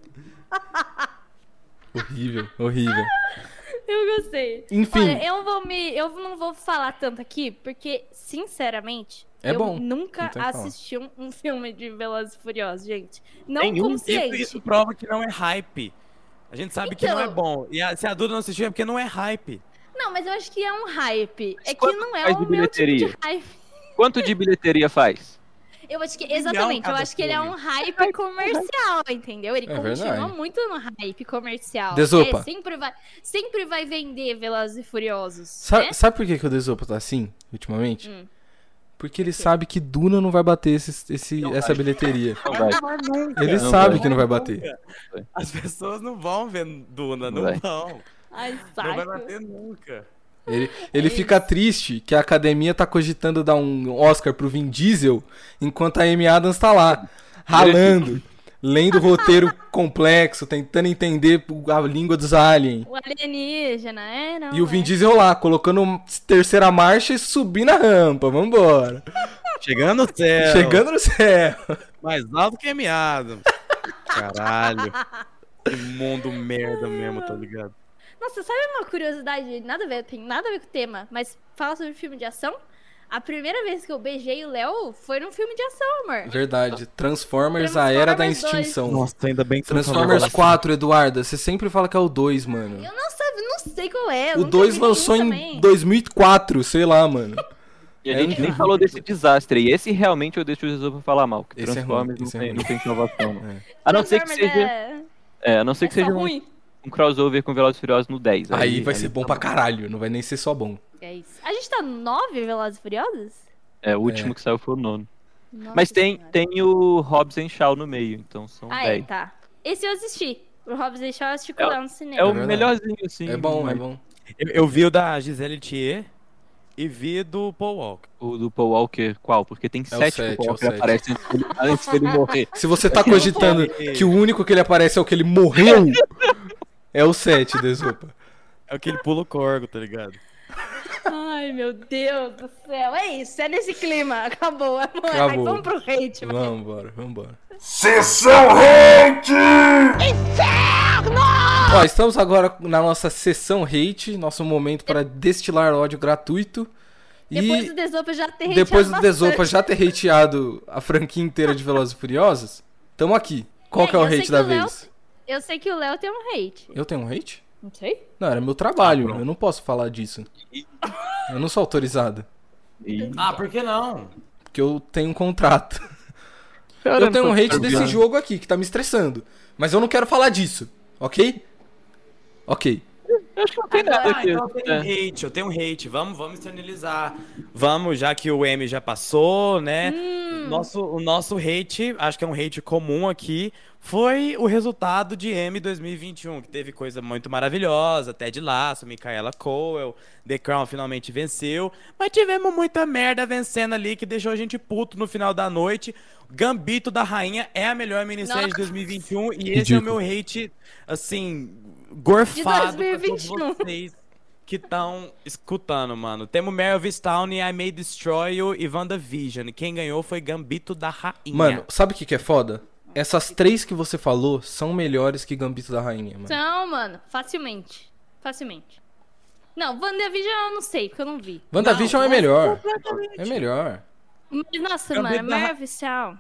Horrível, horrível. <laughs> Eu gostei. Enfim. Olha, eu vou me. Eu não vou falar tanto aqui, porque, sinceramente, É eu bom, nunca assisti um, um filme de Velozes e Furiosos, gente. Não Nenhum. consciente. Isso, isso prova que não é hype. A gente sabe que não é Então- bom. E a- se a Duda não assistiu é porque não é hype. Não, mas eu acho que é um hype. É que não é o de meu tipo de bilheteria? hype. Quanto de bilheteria faz? Eu acho que, exatamente, eu acho que ele é um hype comercial, entendeu? Ele É continua verdade. muito no hype comercial. Desopa. É, sempre, vai, sempre vai vender Velozes e Furiosos. Sa- né? Sabe por que, que o Desopa tá assim, ultimamente? Hum. Porque ele sabe que Duna não vai bater esse, esse- essa bilheteria. Não vai. Ele Não sabe vai. que não vai bater. As pessoas não vão ver Duna, não Vai. vão. Ai, Não vai bater nunca. Ele, <laughs> ele fica triste que a academia tá cogitando dar um Oscar pro Vin Diesel, enquanto a Amy Adams tá lá, ralando, lendo o roteiro <laughs> complexo, tentando entender a língua dos aliens. O alienígena, é, não. E o Vin é. Diesel lá, colocando terceira marcha e subindo a rampa, vambora. Chegando no céu. Chegando no céu. Mais alto que meado. Caralho. <laughs> Que mundo merda mesmo, tá ligado? Nossa, sabe uma curiosidade? Nada a ver, tem nada a ver com o tema, mas fala sobre filme de ação. A primeira vez que eu beijei o Léo foi num filme de ação, amor. Verdade, Transformers, a Era da Transformers. Extinção. Nossa, ainda bem que Transformers falou 4, Eduarda, você sempre fala que é o 2, mano. Eu não sabe, não sei qual é. O nunca 2 vi lançou em também. 2004, sei lá, mano. E a É gente nem falou desse desastre. E esse realmente eu deixo o Jesus pra falar mal. Que Esse é Transformers ruim, é não, tem, ruim. não tem salvação. Não. É. A não ser que Transformers seja, É, é, a não ser que é seja ruim. um crossover com Velozes e Furiosos no 10. Aí vai ser tá bom pra caralho, não vai nem ser só bom. É isso. A gente tá no 9 Velozes e Furiosos? É, o último É. que saiu foi o nono. Nossa Mas tem, Senhora. tem o Hobbs and Shaw no meio, então são Ah, é, 10. tá. Esse eu assisti. O Hobbs e Shaw eu assisti com É Léo no cinema. É o verdade. melhorzinho, assim. É bom, é bom. Eu, eu vi o da Gisele Thier e vi do Paul Walker. O do Paul Walker, qual? Porque tem o sete Paul é o Walker sete. aparecem antes dele, antes dele morrer. <laughs> Se você tá cogitando <laughs> que o único que ele aparece é o que ele morreu, <laughs> é o 7, Desopa. É aquele pulo corgo, tá ligado? Ai, meu Deus do céu. É isso, é nesse clima. Acabou, amor. Acabou. vamos pro hate, vai. Vambora, vambora. Sessão Hate! Ó, estamos agora na nossa sessão hate, nosso momento para destilar ódio gratuito. Depois E do Desopa já ter depois do hateado Desopa já ter hateado a franquia inteira de Velozes e Furiosos, tamo aqui. Qual É, que é o hate da Léo- vez? Eu sei que o Léo tem um hate. Eu tenho um hate? Não sei. Não, era meu trabalho, eu não posso falar disso. Eu não sou autorizado, Ah, por que não? porque eu tenho um contrato. Eu tenho um hate desse jogo aqui, que tá me estressando. Mas eu não quero falar disso, ok? Ok. Eu acho que não tem nada Ah, aqui. então eu tenho É. hate, eu tenho hate. Vamos, vamos externalizar. Vamos, já que o M já passou, né? Nosso, o nosso hate, acho que é um hate comum aqui, foi o resultado de M 2021, que teve coisa muito maravilhosa, Ted Lasso, Micaela Coel, The Crown finalmente venceu, mas tivemos muita merda vencendo ali que deixou a gente puto no final da noite. Gambito da Rainha é a melhor minissérie de Nossa. 2021 e esse é o meu hate, assim, gorfado pra todos 2021. vocês que estão escutando, mano. Temos of Town e I May Destroy You e WandaVision. Quem ganhou foi Gambito da Rainha. Mano, sabe o que, que é foda? Essas três que você falou são melhores que Gambito da Rainha, mano. Então, mano, facilmente. Facilmente. Não, WandaVision eu não sei, porque eu não vi. WandaVision Não, é melhor. É melhor. Mas, nossa, Gambito mano, da Ra- Marvel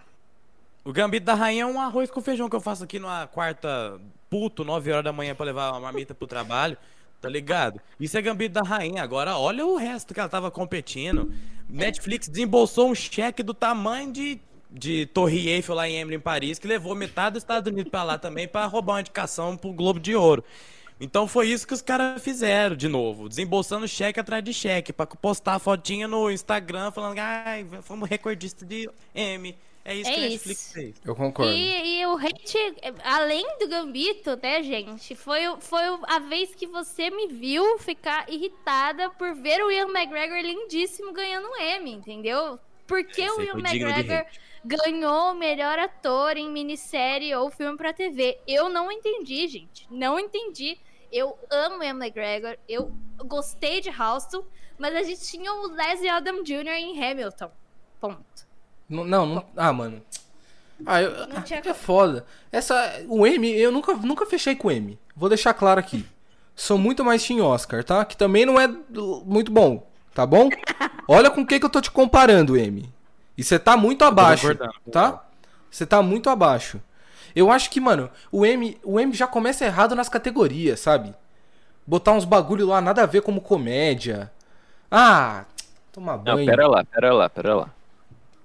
O Gambito da Rainha é um arroz com feijão que eu faço aqui numa quarta puto, 9 horas da manhã pra levar uma marmita pro trabalho. Tá ligado? Isso é Gambito da Rainha. Agora, olha o resto que ela tava competindo. Netflix desembolsou um cheque do tamanho de, de Torre Eiffel lá em Emily, em Paris, que levou metade dos Estados Unidos pra lá também pra roubar uma indicação pro Globo de Ouro. Então foi isso que os caras fizeram de novo, desembolsando cheque atrás de cheque, pra postar a fotinha no Instagram falando, ai, fomos recordista de M. É isso É que a Netflix isso. fez. Eu concordo. E, e o hate, além do Gambito, né, gente? Foi, foi a vez que você me viu ficar irritada por ver o Ian McGregor lindíssimo ganhando um M, entendeu? Porque Esse o Ian foi digno de McGregor ganhou o melhor ator em minissérie ou filme pra TV. Eu não entendi, gente. Não entendi. Eu amo Ian McGregor. Eu gostei de Houston. Mas a gente tinha o Leslie Odom Jr. em Hamilton. Ponto. Não, não, não- Ah, mano. Ah, eu, Não tinha é foda. Essa, o M, eu nunca, nunca fechei com o M. Vou deixar claro aqui. Sou muito mais Team Oscar, tá? Que também não é muito bom, tá bom? Olha com o que, que eu tô te comparando, M. E você tá muito abaixo, tá? Você tá muito abaixo. Eu acho que, mano, o M, o M já começa errado nas categorias, sabe? Botar uns bagulho lá, nada a ver como comédia. Ah, toma Não, banho. pera lá, pera lá, pera lá.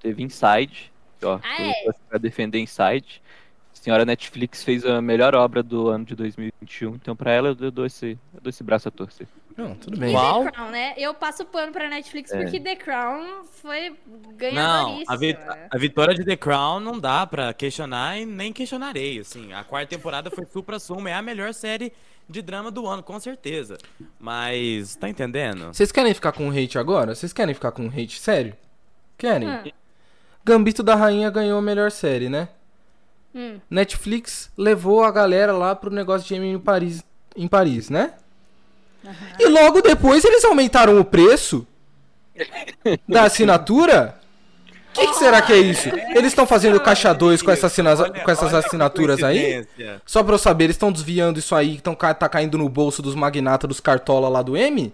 Teve Inside, ó, Ah, é? pra defender Inside. A senhora Netflix fez a melhor obra do ano de 2021, então pra ela eu dou esse, eu dou esse braço a torcer. Não, tudo E bem. Uau. The Crown, né? Eu passo pano pra Netflix É. porque The Crown foi Não, ganhadoríssima. a, vi- a vitória de The Crown não dá pra questionar e nem questionarei, assim. A quarta temporada foi supra suma, é a melhor série de drama do ano, com certeza. Mas, tá entendendo? Vocês querem ficar com hate agora? Vocês querem ficar com hate sério? Querem? Ah. Gambito da Rainha ganhou a melhor série, né? Hum. Netflix levou a galera lá pro negócio de Emily em Paris, em Paris, né? E logo depois eles aumentaram o preço <laughs> da assinatura. O que, que será que é isso? Eles estão fazendo caixa 2 com, essa assina- Olha- com essas assinaturas aí? Só pra eu saber, eles estão desviando isso aí, que tão, ca- tá caindo no bolso dos magnatas dos cartola lá do M?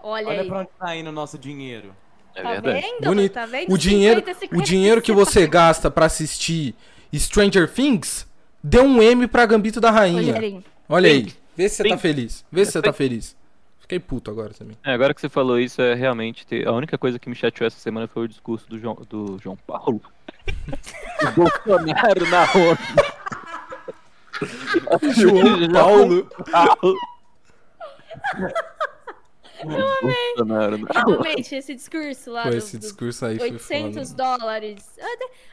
Olha, Olha aí. pra onde tá indo o nosso dinheiro. É Tá verdade. vendo? Bonito. Tá vendo? O dinheiro, 50, o 50. dinheiro que você gasta pra assistir Stranger Things deu um M pra Gambito da Rainha. Olha aí. Vê se você tá feliz. Vê se você tá feliz. Fiquei puto agora também. É, agora que você falou isso, é realmente. ter- A única coisa que me chateou essa semana foi o discurso do João, do João Paulo. <laughs> do Bolsonaro na <laughs> ONU. João Paulo. Paulo. Bolsonaro na ONU. Realmente, esse discurso lá Pô, do, esse discurso aí foi 800 foda. dólares.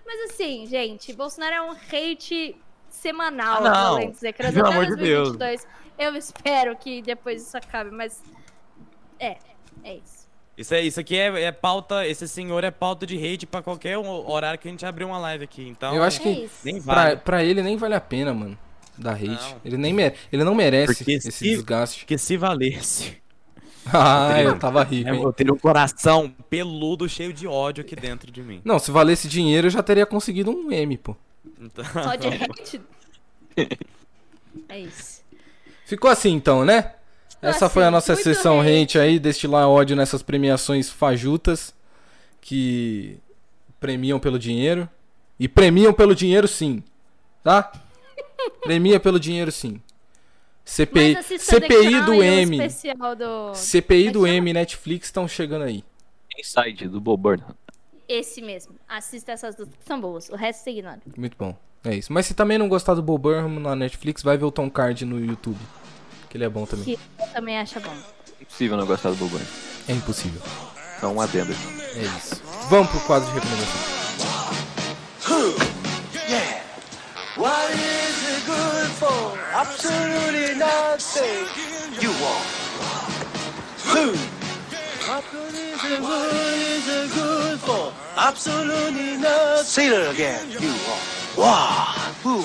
Mas assim, gente, Bolsonaro é um hate semanal Ah, não. dos ecrãs Pelo até amor de 2022. Eu espero que depois isso acabe, mas é, é isso. Isso, é, isso aqui é, é pauta, esse senhor é pauta de hate pra qualquer horário que a gente abrir uma live aqui. Então, Eu acho É que isso. nem pra, vale. pra ele nem vale a pena, mano. Dar hate. Não. Ele, nem mere- ele não merece Porque esse se- desgaste. Porque se valesse, <laughs> Ah, eu tava rico, eu hein? teria um coração peludo cheio de ódio aqui dentro de mim. Não, se valesse dinheiro, eu já teria conseguido um M, pô. Então, Só de <laughs> hate. É isso. Ficou assim então, né? Essa assim, foi a nossa muito sessão hate aí, destilar ódio nessas premiações fajutas que premiam pelo dinheiro. E premiam pelo dinheiro sim, tá? <laughs> Premia pelo dinheiro sim. CPI, CPI do o M, especial do... CPI do M e Netflix estão chegando aí. Inside, do Bob Burnham. Esse mesmo. Assista essas duas que são boas. O resto você ignora. Muito bom. É isso. Mas se também não gostar do Bob Burnham na Netflix, vai ver o Tom Card no YouTube. Que ele é bom também. Que eu também acho bom. Impossível não gostar do Bob Burnham. É impossível. Só um adendo. É isso. Vamos pro quadro de recomendação. What is it good for? Absolutely nothing. You. Who? What is it good is it good for? Absolutely nothing. Say that again. You walk. Wow. Who?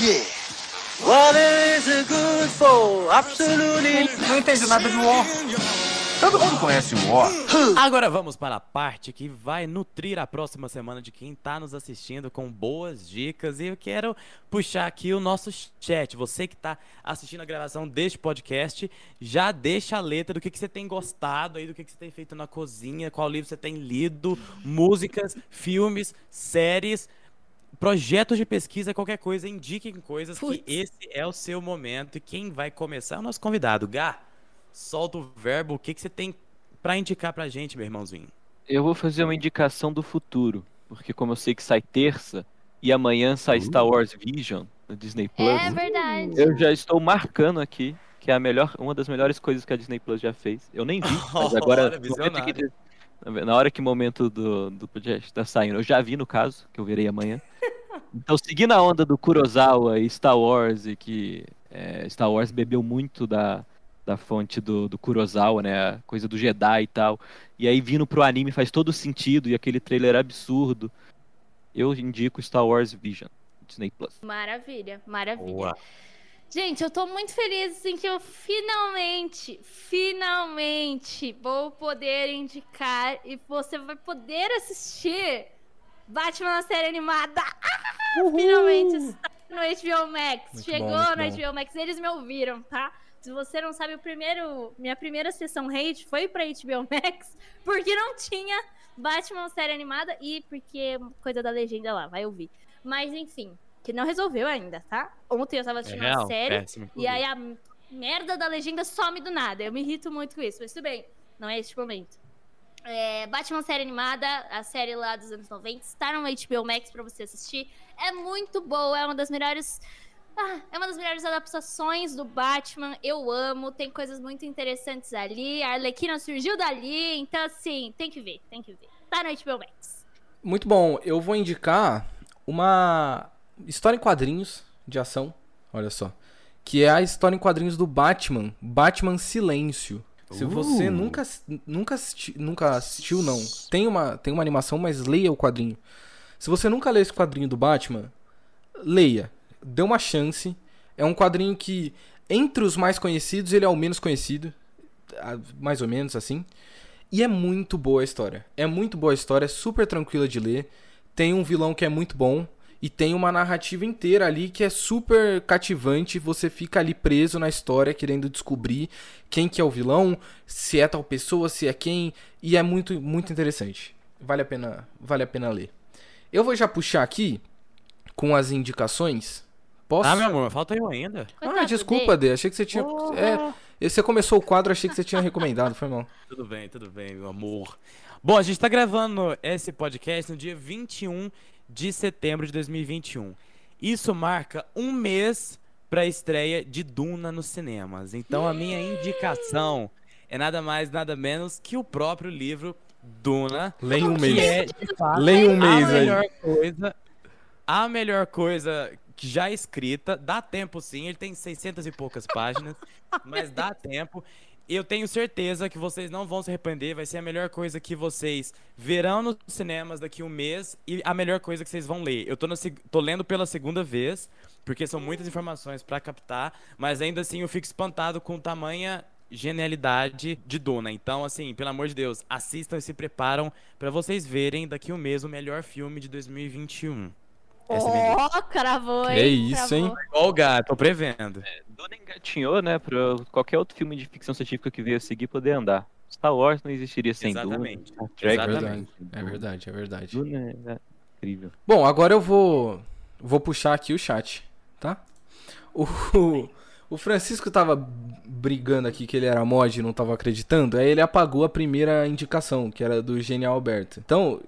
Yeah. What is it good for? Absolutely. Não entende nada de War. Todo mundo conhece o War. Agora vamos para a parte que vai nutrir a próxima semana de quem tá nos assistindo com boas dicas. E eu quero puxar aqui o nosso chat. Você que tá assistindo a gravação deste podcast, já deixa a letra do que, que você tem gostado aí, do que, que você tem feito na cozinha, qual livro você tem lido, músicas, filmes, séries. Projetos de pesquisa, qualquer coisa, indiquem coisas Putz. que esse é o seu momento e quem vai começar é o nosso convidado. Gá, solta o verbo, o que, que você tem pra indicar pra gente, meu irmãozinho? Eu vou fazer uma indicação do futuro, porque como eu sei que sai terça e amanhã sai Star Wars Vision no Disney Plus, É verdade. eu já estou marcando aqui que é a melhor, uma das melhores coisas que a Disney Plus já fez. Eu nem vi, <laughs> mas agora Olha, no momento que-. Na hora que o momento do, do podcast tá saindo, eu já vi no caso, que eu verei amanhã. <laughs> Então, seguindo a onda do Kurosawa e Star Wars, e que é, Star Wars bebeu muito da, da fonte do, do Kurosawa, né? A coisa do Jedi e tal. E aí vindo pro anime faz todo sentido, e aquele trailer absurdo. Eu indico Star Wars Vision, Disney Plus. Maravilha, maravilha. Boa. Gente, eu tô muito feliz em que eu finalmente, finalmente vou poder indicar e você vai poder assistir Batman na série animada. Ah, finalmente está no HBO Max. Muito Chegou bom, no bom. HBO Max. Eles me ouviram, tá? Se você não sabe, o primeiro, minha primeira sessão hate foi pra HBO Max porque não tinha Batman na série animada e porque coisa da legenda lá, vai ouvir. Mas enfim, que não resolveu ainda, tá? Ontem eu tava É assistindo a real, série péssimo. e aí a merda da legenda some do nada. Eu me irrito muito com isso, mas tudo bem. Não é este momento. É, Batman série animada, a série lá dos anos 90, está no HBO Max pra você assistir. É muito boa, é uma das melhores. Ah, é uma das melhores adaptações do Batman. Eu amo, tem coisas muito interessantes ali. A Arlequina surgiu dali, então assim, tem que ver, tem que ver. Tá no HBO Max. Muito bom. Eu vou indicar uma história em quadrinhos de ação. Olha só. Que é a história em quadrinhos do Batman. Batman Silêncio. Se você Uh. nunca, nunca, assisti- nunca assistiu, não. Tem uma, tem uma animação, mas leia o quadrinho. Se você nunca leu esse quadrinho do Batman, leia. Dê uma chance. É um quadrinho que, entre os mais conhecidos, ele é o menos conhecido. Mais ou menos assim. E é muito boa a história. É muito boa a história, é super tranquila de ler. Tem um vilão que é muito bom. E tem uma narrativa inteira ali que é super cativante. Você fica ali preso na história, querendo descobrir quem que é o vilão, se é tal pessoa, se é quem. E é muito, muito interessante. Vale a pena, vale a pena ler. Eu vou já puxar aqui com as indicações. Posso? Ah, meu amor, falta eu ainda. Ah, desculpa. Dê. Achei que você tinha. É, você começou o quadro, achei que você tinha recomendado. Foi mal. <laughs> Tudo bem, tudo bem, meu amor. Bom, a gente tá gravando esse podcast no dia 21 de setembro de 2021. Isso marca um mês pra estreia de Duna nos cinemas. Então a minha indicação é nada mais, nada menos que o próprio livro Duna. Leia um Que mês. é, Leia um mês a aí. melhor coisa. A melhor coisa que já escrita. Dá tempo sim, ele tem 600 e poucas páginas, mas dá tempo. Eu tenho certeza que vocês não vão se arrepender. Vai ser a melhor coisa que vocês verão nos cinemas daqui um mês e a melhor coisa que vocês vão ler. Eu tô, seg- tô lendo pela segunda vez, porque são muitas informações pra captar, mas ainda assim eu fico espantado com tamanha genialidade de Duna. Então, assim, pelo amor de Deus, assistam e se preparam pra vocês verem daqui um mês o melhor filme de 2021. É. Ó, cravou, Que hein? isso, Cravou. hein? Ó o gato, tô prevendo. Duna engatinhou, né, pra qualquer outro filme de ficção científica que veio seguir poder andar. Star Wars não existiria sem Exatamente. Duna. Trek É Exatamente. sem É verdade, é verdade. Duna é incrível. Bom, agora eu vou vou puxar aqui o chat, tá? O, o Francisco tava brigando aqui que ele era mod e não tava acreditando, aí ele apagou a primeira indicação, que era do Genial Alberto. Então,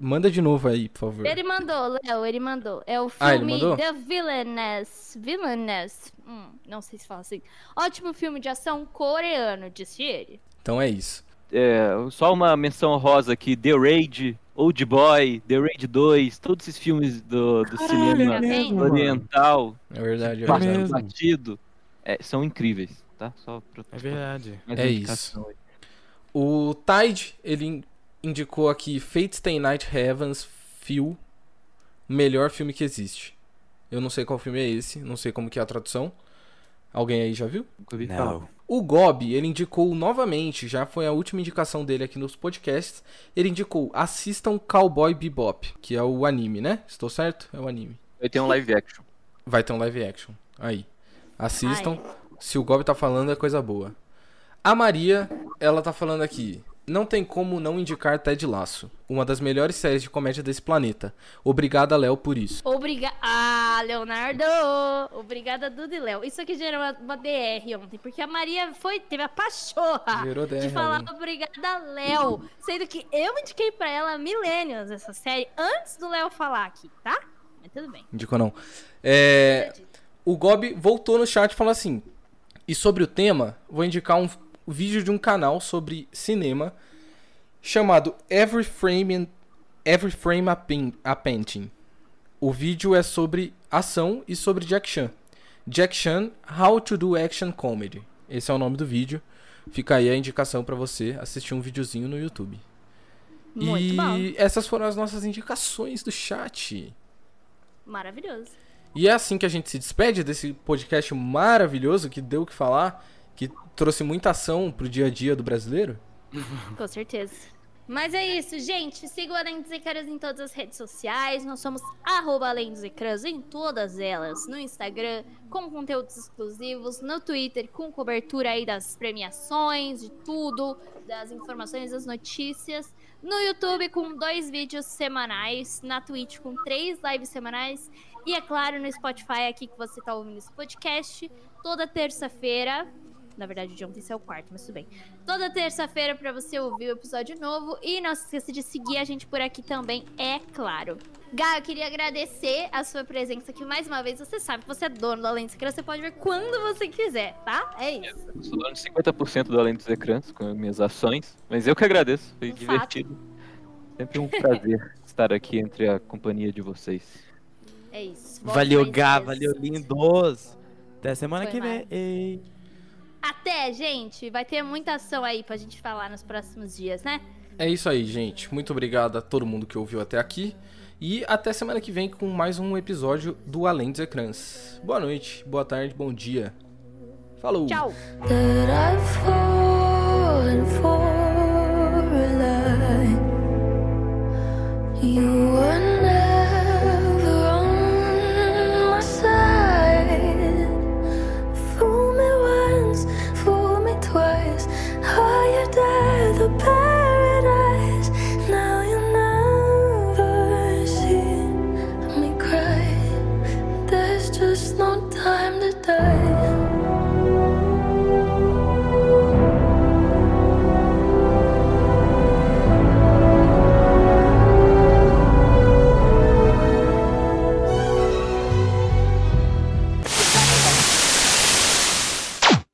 manda de novo aí, por favor. Ele mandou, Léo, ele mandou. É o Ah, filme mandou? The Villainess. Villainess. Hum, não sei se fala assim. Ótimo filme de ação coreano, disse ele. Então é isso. É, só uma menção rosa aqui, The Raid, Old Boy, The Raid 2, todos esses filmes do, do cinema é mesmo, oriental, É verdade, é verdade. batido, é, são incríveis, tá? Só pra, É verdade. É isso. aí. O Tide, ele indicou aqui Fate Stay Night Heavens Feel, melhor filme que existe. Eu não sei qual filme é esse, não sei como que é a tradução. Alguém aí já viu? Não. O Gob, ele indicou novamente, já foi a última indicação dele aqui nos podcasts. Ele indicou: assistam Cowboy Bebop, que é o anime, né? Estou certo? É o anime. Vai ter um live action. Vai ter um live action. Aí. Assistam. Ai. Se o Gob tá falando, é coisa boa. A Maria, ela tá falando aqui. Não tem como não indicar Ted Laço, uma das melhores séries de comédia desse planeta. Obrigada, Léo, por isso. Obrigada. Ah, Leonardo! Obrigada, Duda e Léo. Isso aqui gerou uma, uma DR ontem, porque a Maria foi, teve a pachorra Gerou DR de falar ali. obrigada, Léo. Sendo que eu indiquei pra ela Millennials essa série antes do Léo falar aqui, tá? Mas tudo bem. Indicou não. É, o Gob voltou no chat e falou assim: E sobre o tema, vou indicar um vídeo de um canal sobre cinema chamado Every Frame, and- Every Frame a, Pain- a Painting. O vídeo é sobre ação e sobre Jack Chan. Jack Chan, How to Do Action Comedy. Esse é o nome do vídeo. Fica aí a indicação pra você assistir um videozinho no YouTube. Muito e bom. essas foram as nossas indicações do chat. Maravilhoso. E é assim que a gente se despede desse podcast maravilhoso que deu o que falar, que trouxe muita ação pro dia a dia do brasileiro. <laughs> Com certeza. Mas é isso, gente. Siga o Além dos Ecrãs em todas as redes sociais. Nós somos arroba Além dos Ecrãs em todas elas. No Instagram, com conteúdos exclusivos. No Twitter, com cobertura aí das premiações, de tudo. Das informações, das notícias. No YouTube, com dois vídeos semanais. Na Twitch, com três lives semanais. E, é claro, no Spotify, aqui que você tá ouvindo esse podcast. Toda terça-feira. Na verdade, de ontem esse é o quarto, mas tudo bem. Toda terça-feira pra você ouvir o episódio novo. E não se esqueça de seguir a gente por aqui também, é claro. Gá, eu queria agradecer a sua presença aqui mais uma vez. Você sabe que você é dono do Além do Secreto, você pode ver quando você quiser, tá? É isso. Eu sou dono de 50% do Além dos Ecrãs com minhas ações, mas eu que agradeço, foi Um divertido. Sempre um prazer <laughs> estar aqui entre a companhia de vocês. É isso. Valeu, Gá, valeu, lindos. Até semana Foi que vem. Até, gente. Vai ter muita ação aí pra gente falar nos próximos dias, né? É isso aí, gente. Muito obrigado a todo mundo que ouviu até aqui. E até semana que vem com mais um episódio do Além dos Ecrãs. Boa noite, boa tarde, bom dia. Falou! Tchau. that I've time to die